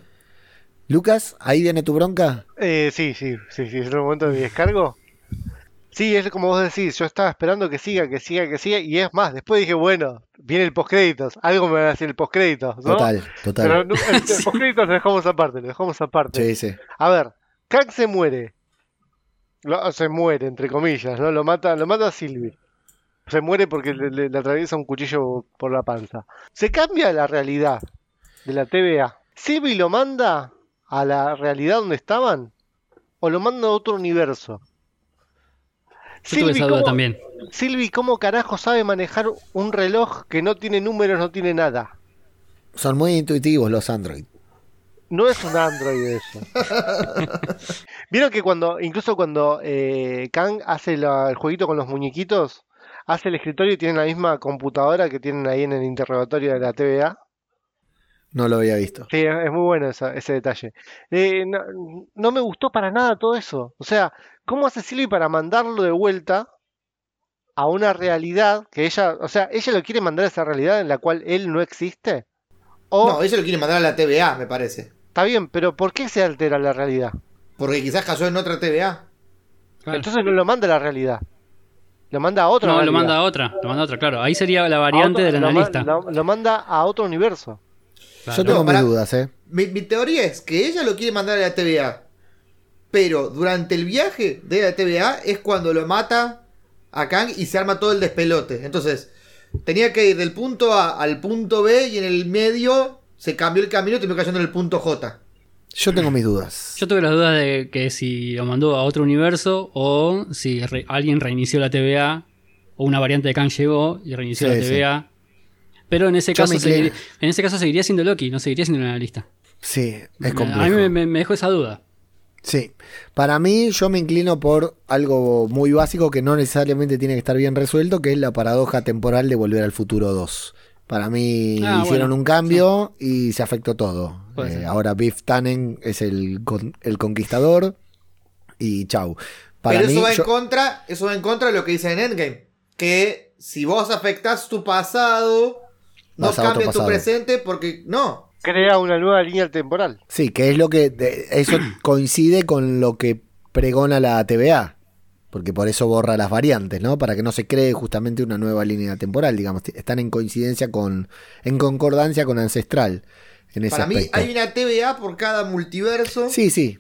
Lucas, ahí viene tu bronca. Eh, sí, sí, sí, sí, es el momento de mi descargo. Sí, es como vos decís, yo estaba esperando que siga, que siga, que siga, y es más, después dije, bueno, viene el postcréditos, algo me va a decir el postcréditos, ¿no? Total, total. Pero no- el, el postcréditos lo dejamos aparte, lo dejamos aparte. Sí, sí. A ver, Kang se muere. Lo- se muere, entre comillas, ¿no? Lo mata, lo mata a Sylvie. Se muere porque le, le- le atraviesa un cuchillo por la panza. Se cambia la realidad de la TVA. ¿Sylvie lo manda a la realidad donde estaban? ¿O lo manda a otro universo? Yo tuve esa duda ¿cómo- también. Sylvie, ¿cómo carajo sabe manejar un reloj que no tiene números, no tiene nada? Son muy intuitivos los Android. No es un Android eso. Vieron que cuando, incluso cuando eh, Kang hace la- el jueguito con los muñequitos, hace el escritorio y tiene la misma computadora que tienen ahí en el interrogatorio de la TVA. No lo había visto. Sí, es muy bueno esa- ese detalle. Eh, no, no me gustó para nada todo eso. O sea, ¿cómo hace Sylvie para mandarlo de vuelta a una realidad que ella, o sea, ella lo quiere mandar a esa realidad en la cual él no existe? O, No, ella lo quiere mandar a la TVA, me parece. está bien, pero ¿por qué se altera la realidad? Porque quizás cayó en otra TVA. Entonces no lo manda a la realidad. Lo manda a otra No, lo manda a otra, lo manda a otra, claro. Ahí sería la variante otro- del analista. Lo, lo manda a otro universo. Claro. Yo tengo No, mis dudas, ¿eh? Mi, mi teoría es que ella lo quiere mandar a la TVA. Pero durante el viaje de la TVA es cuando lo mata a Kang y se arma todo el despelote. Entonces, tenía que ir del punto A al punto B y en el medio se cambió el camino y terminó cayendo en el punto J. Yo tengo mis dudas. Yo tuve las dudas de que si lo mandó a otro universo o si re- alguien reinició la TVA o una variante de Kang llegó y reinició Sí, la sí. TVA. Pero en ese, Yo caso en ese caso seguiría siendo Loki, no seguiría siendo un analista. Sí, es A complejo. mí me, me- me dejó esa duda. Sí. Para mí, yo me inclino por algo muy básico que no necesariamente tiene que estar bien resuelto, que es la paradoja temporal de Volver al Futuro 2. Para mí Ah, hicieron bueno, un cambio y se afectó todo. Eh, ahora Biff Tannen es el, con- el conquistador y chau. Para Pero mí, eso va en contra, eso va en contra de lo que dice en Endgame. Que si vos afectás tu pasado, no cambia tu presente porque. No. Crea una nueva línea temporal. Sí, que es lo que. de- eso coincide con lo que pregona la TVA. Porque por eso borra las variantes, ¿no? Para que no se cree justamente una nueva línea temporal, digamos. Están en coincidencia con. en concordancia con Ancestral. En ese Para mí aspecto. hay una TVA por cada multiverso. Sí, sí.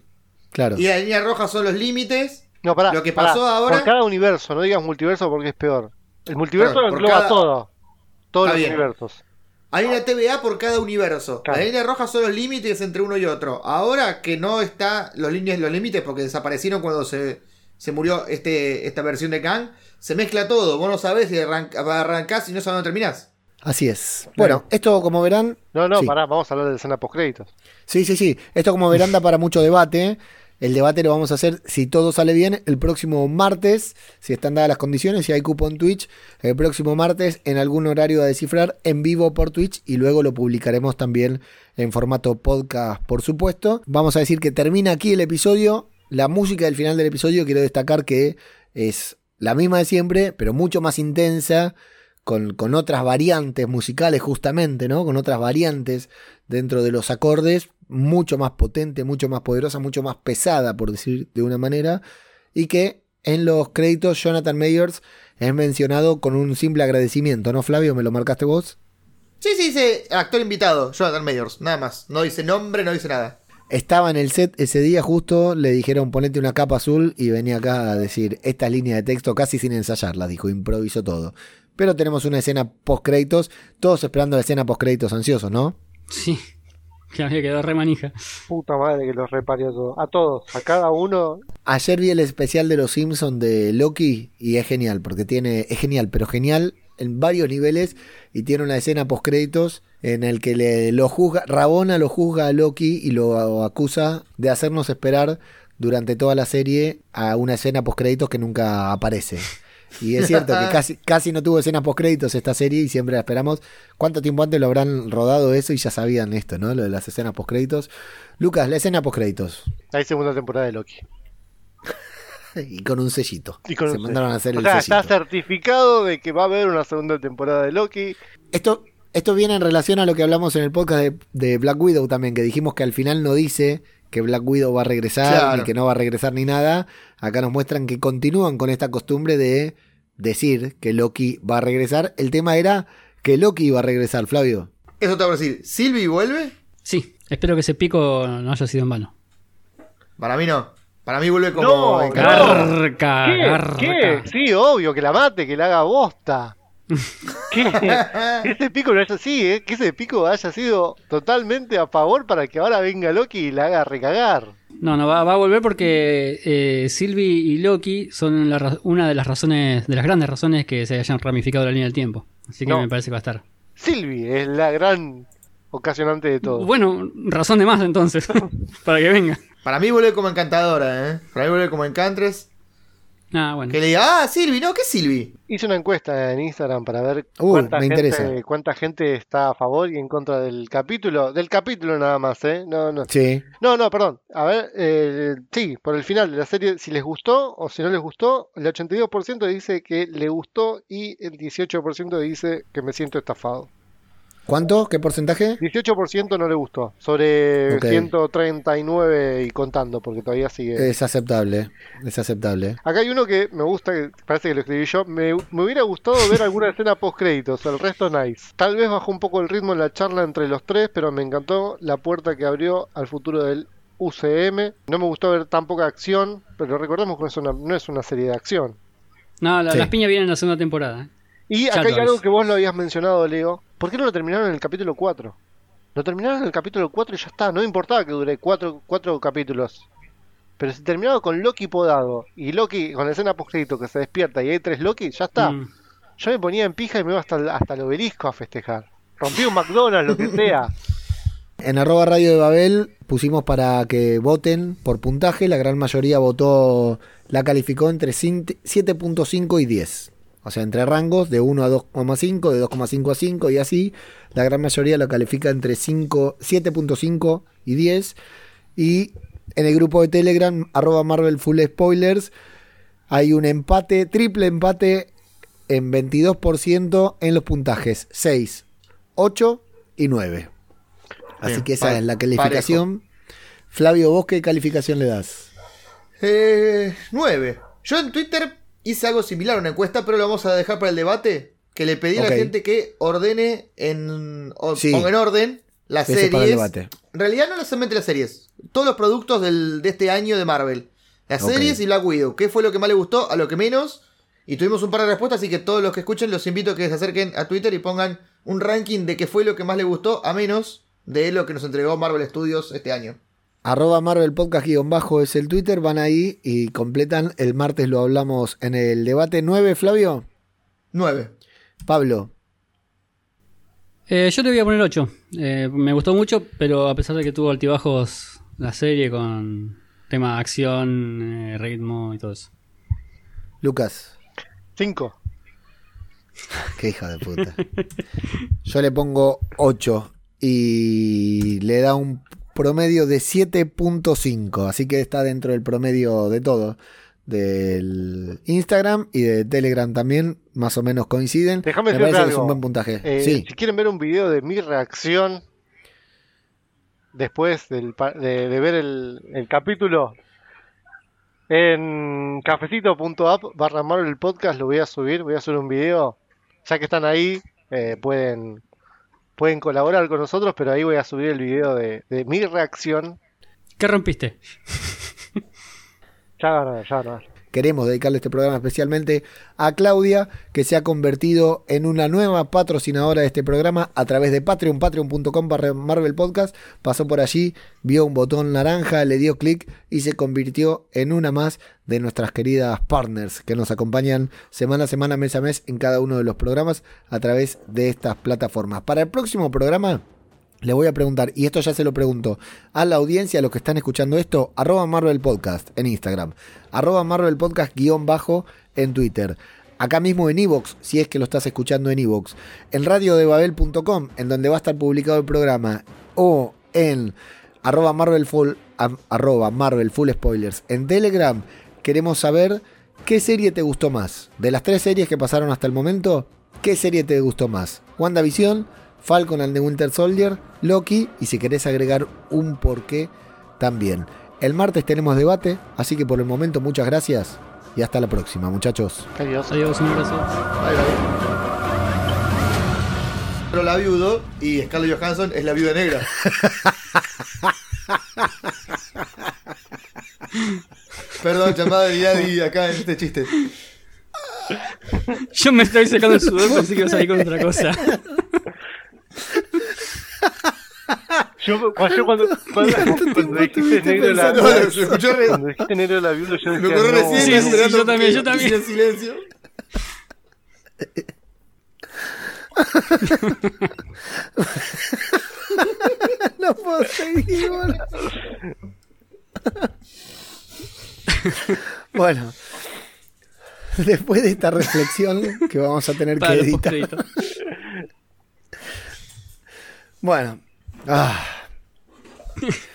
Claro. Y la línea roja son los límites. No, pará, Lo que pará. pasó ahora- Por cada universo, no digas multiverso porque es peor. El multiverso lo engloba cada- todo. Todos Está los bien. universos. Hay una TVA por cada universo. Claro. La línea roja son los límites entre uno y otro. Ahora que no está los líneas, los límites porque desaparecieron cuando se, se murió este, esta versión de Kang, se mezcla todo. Vos no sabés si arranca- arrancás y no sabés dónde terminás. Así es. Bueno, esto como verán. No, no, Sí. pará, vamos a hablar de la escena post-créditos. Sí, sí, sí. Esto como verán da para mucho debate. El debate lo vamos a hacer, si todo sale bien, el próximo martes, si están dadas las condiciones, si hay cupo en Twitch, el próximo martes en algún horario a descifrar en vivo por Twitch y luego lo publicaremos también en formato podcast, por supuesto. Vamos a decir que termina aquí el episodio. La música del final del episodio quiero destacar que es la misma de siempre, pero mucho más intensa, con, con otras variantes musicales justamente, ¿no? Con otras variantes dentro de los acordes, mucho más potente, mucho más poderosa, mucho más pesada, por decir de una manera, y que en los créditos Jonathan Mayers es mencionado con un simple agradecimiento, ¿no, Flavio? ¿Me lo marcaste vos? Sí, sí, dice actor invitado, Jonathan Mayors, nada más. No dice nombre, no dice nada. Estaba en el set ese día justo, le dijeron ponete una capa azul y venía acá a decir esta línea de texto casi sin ensayarla, dijo, improvisó todo. Pero tenemos una escena post créditos, todos esperando la escena post créditos ansiosos, ¿no? Sí, que había quedado re manija. Puta madre que los reparió todo. A todos, a cada uno. Ayer vi el especial de los Simpsons de Loki y es genial, porque tiene, es genial, pero genial en varios niveles y tiene una escena post créditos en el que le, lo juzga, Rabona lo juzga a Loki y lo acusa de hacernos esperar durante toda la serie a una escena post créditos que nunca aparece. Y es cierto que casi, casi no tuvo escenas post créditos esta serie y siempre la esperamos. ¿Cuánto tiempo antes lo habrán rodado eso y ya sabían esto, ¿no? Lo de las escenas post créditos. Lucas, la escena post créditos. Hay segunda temporada de Loki. Y con un sellito. Y con Se un mandaron a hacer O el sea, sellito. está certificado de que va a haber una segunda temporada de Loki. Esto, Esto viene en relación a lo que hablamos en el podcast de, de Black Widow también, que dijimos que al final no dice que Black Widow va a regresar Claro. ni que no va a regresar ni nada. Acá nos muestran que continúan con esta costumbre de decir que Loki va a regresar. El tema era que Loki iba a regresar, Flavio. Eso te voy a decir. ¿Sylvie vuelve? Sí, espero que ese pico no haya sido en vano. Para mí no. Para mí vuelve como. No. Garca, ¿Qué? garca. ¿Qué? Sí, obvio, que la mate, que la haga bosta. ¿Qué? Que ese pico no haya sí, ¿eh? que ese pico haya sido totalmente a favor para que ahora venga Loki y la haga recagar. No, no, va, va a volver porque eh, Sylvie y Loki son la una de las razones, de las grandes razones que se hayan ramificado la línea del tiempo. Así que No. me parece que va a estar. Sylvie es la gran ocasionante de todo. Bueno, razón de más entonces, para que venga. Para mí vuelve como encantadora, ¿eh? Para mí vuelve como encantres. Ah, bueno. Que le diga, ah, Sylvie, no, ¿qué es Sylvie? Hice una encuesta en Instagram para ver Uh, cuánta, me gente, interesa. cuánta gente está a favor y en contra del capítulo. Del capítulo nada más, ¿eh? No, no. Sí. No, no, perdón. A ver, eh, sí, por el final de la serie, si les gustó o si no les gustó, el 82% dice que le gustó y el 18% dice que me siento estafado. ¿Cuánto? ¿Qué porcentaje? 18% no le gustó, sobre Ok. 139 y contando, porque todavía sigue. Es aceptable. Es aceptable. Acá hay uno que me gusta, que parece que lo escribí yo. Me, me hubiera gustado ver alguna escena post créditos, el resto nice. Tal vez bajó un poco el ritmo en la charla entre los tres, pero me encantó la puerta que abrió al futuro del UCM. No me gustó ver tan poca acción, pero recordemos que no es una, no es una serie de acción. No, la- Sí. las piñas vienen en la segunda temporada. ¿eh? Y acá hay algo que vos lo habías mencionado, Leo. ¿Por qué no lo terminaron en el capítulo 4? Lo terminaron en el capítulo 4 y ya está. No importaba que dure 4 cuatro capítulos. Pero si terminaba con Loki podado y Loki con la escena post que se despierta y hay tres Loki, ya está. Mm. Yo me ponía en pija y me iba hasta el, hasta el obelisco a festejar. Rompí un McDonald's, lo que sea. En arroba radio de Babel pusimos para que voten por puntaje. La gran mayoría votó, la calificó entre cin- 7.5 y 10. O sea, entre rangos de 1 a 2,5, de 2,5 a 5 y así. La gran mayoría lo califica entre 5 7.5 y 10. Y en el grupo de Telegram, arroba Marvel Full Spoilers, hay un empate, triple empate en 22% en los puntajes. 6, 8 y 9. Así Bien, que esa es la calificación. Flavio, ¿vos qué calificación le das? Eh, 9. Yo en Twitter hice algo similar a una encuesta, pero lo vamos a dejar para el debate. Que le pedí a la gente que ordene en. o Sí. ponga en orden las series. En realidad no solamente las series. Todos los productos del- de este año de Marvel. Las series y Black Widow. ¿Qué fue lo que más le gustó? A lo que menos. Y tuvimos un par de respuestas, así que todos los que escuchen los invito a que se acerquen a Twitter y pongan un ranking de qué fue lo que más le gustó, a menos de lo que nos entregó Marvel Studios este año. Arroba Marvel Podcast guion bajo es el Twitter. Van ahí y completan. El martes lo hablamos en el debate 9, Flavio. 9. Pablo. Eh, yo le voy a poner 8. Eh, me gustó mucho, pero a pesar de que tuvo altibajos la serie con tema acción, eh, ritmo y todo eso. Lucas. 5. Qué hija de puta. Yo le pongo 8 y le da un promedio de 7.5. Así que está dentro del promedio de todo. Del Instagram y de Telegram también, más o menos coinciden. Déjame Me que es un buen puntaje. Eh, sí, Si quieren ver un video de mi reacción después del de, de ver el, el capítulo en cafecito.app barra Marvel Podcast lo voy a subir, voy a subir un video. Ya que están ahí, eh, pueden, pueden colaborar con nosotros, pero ahí voy a subir el video de, de mi reacción. ¿Qué rompiste? Ya ganó, ya ganó. Queremos dedicarle este programa especialmente a Claudia, que se ha convertido en una nueva patrocinadora de este programa a través de Patreon, patreon.com barra Marvel Podcast. Pasó por allí, vio un botón naranja, le dio clic y se convirtió en una más de nuestras queridas partners que nos acompañan semana a semana, mes a mes en cada uno de los programas a través de estas plataformas. Para el próximo programa... Le voy a preguntar, y esto ya se lo pregunto a la audiencia, a los que están escuchando esto, arroba Marvel Podcast en Instagram, arroba Marvel Podcast guion bajo en Twitter, acá mismo en Evox, si es que lo estás escuchando en Evox, en radiodebabel.com, en donde va a estar publicado el programa, o en arroba Marvel Full, Spoilers en Telegram, queremos saber qué serie te gustó más. De las tres series que pasaron hasta el momento, ¿qué serie te gustó más? WandaVision, Falcon and the Winter Soldier, Loki y si querés agregar un porqué también. El martes tenemos debate, así que por el momento muchas gracias y hasta la próxima muchachos. Adiós. Adiós, un abrazo. Bye, bye. Pero la viudo y Scarlett Johansson es la viuda negra. Perdón, llamada de Yadi acá en este chiste. Yo me estoy sacando el sudor, pensé que ibas a ir con otra cosa. Yo, cuando, yo cuando, cuando, cuando dijiste negro la cuando dijiste negro la viuda, yo Me decía, ocurrió no, recién Sí, sí, sí, yo también, yo también. hiciera silencio. No puedo seguir, boludo. Bueno, después de esta reflexión que vamos a tener Para que editar. Bueno, ah.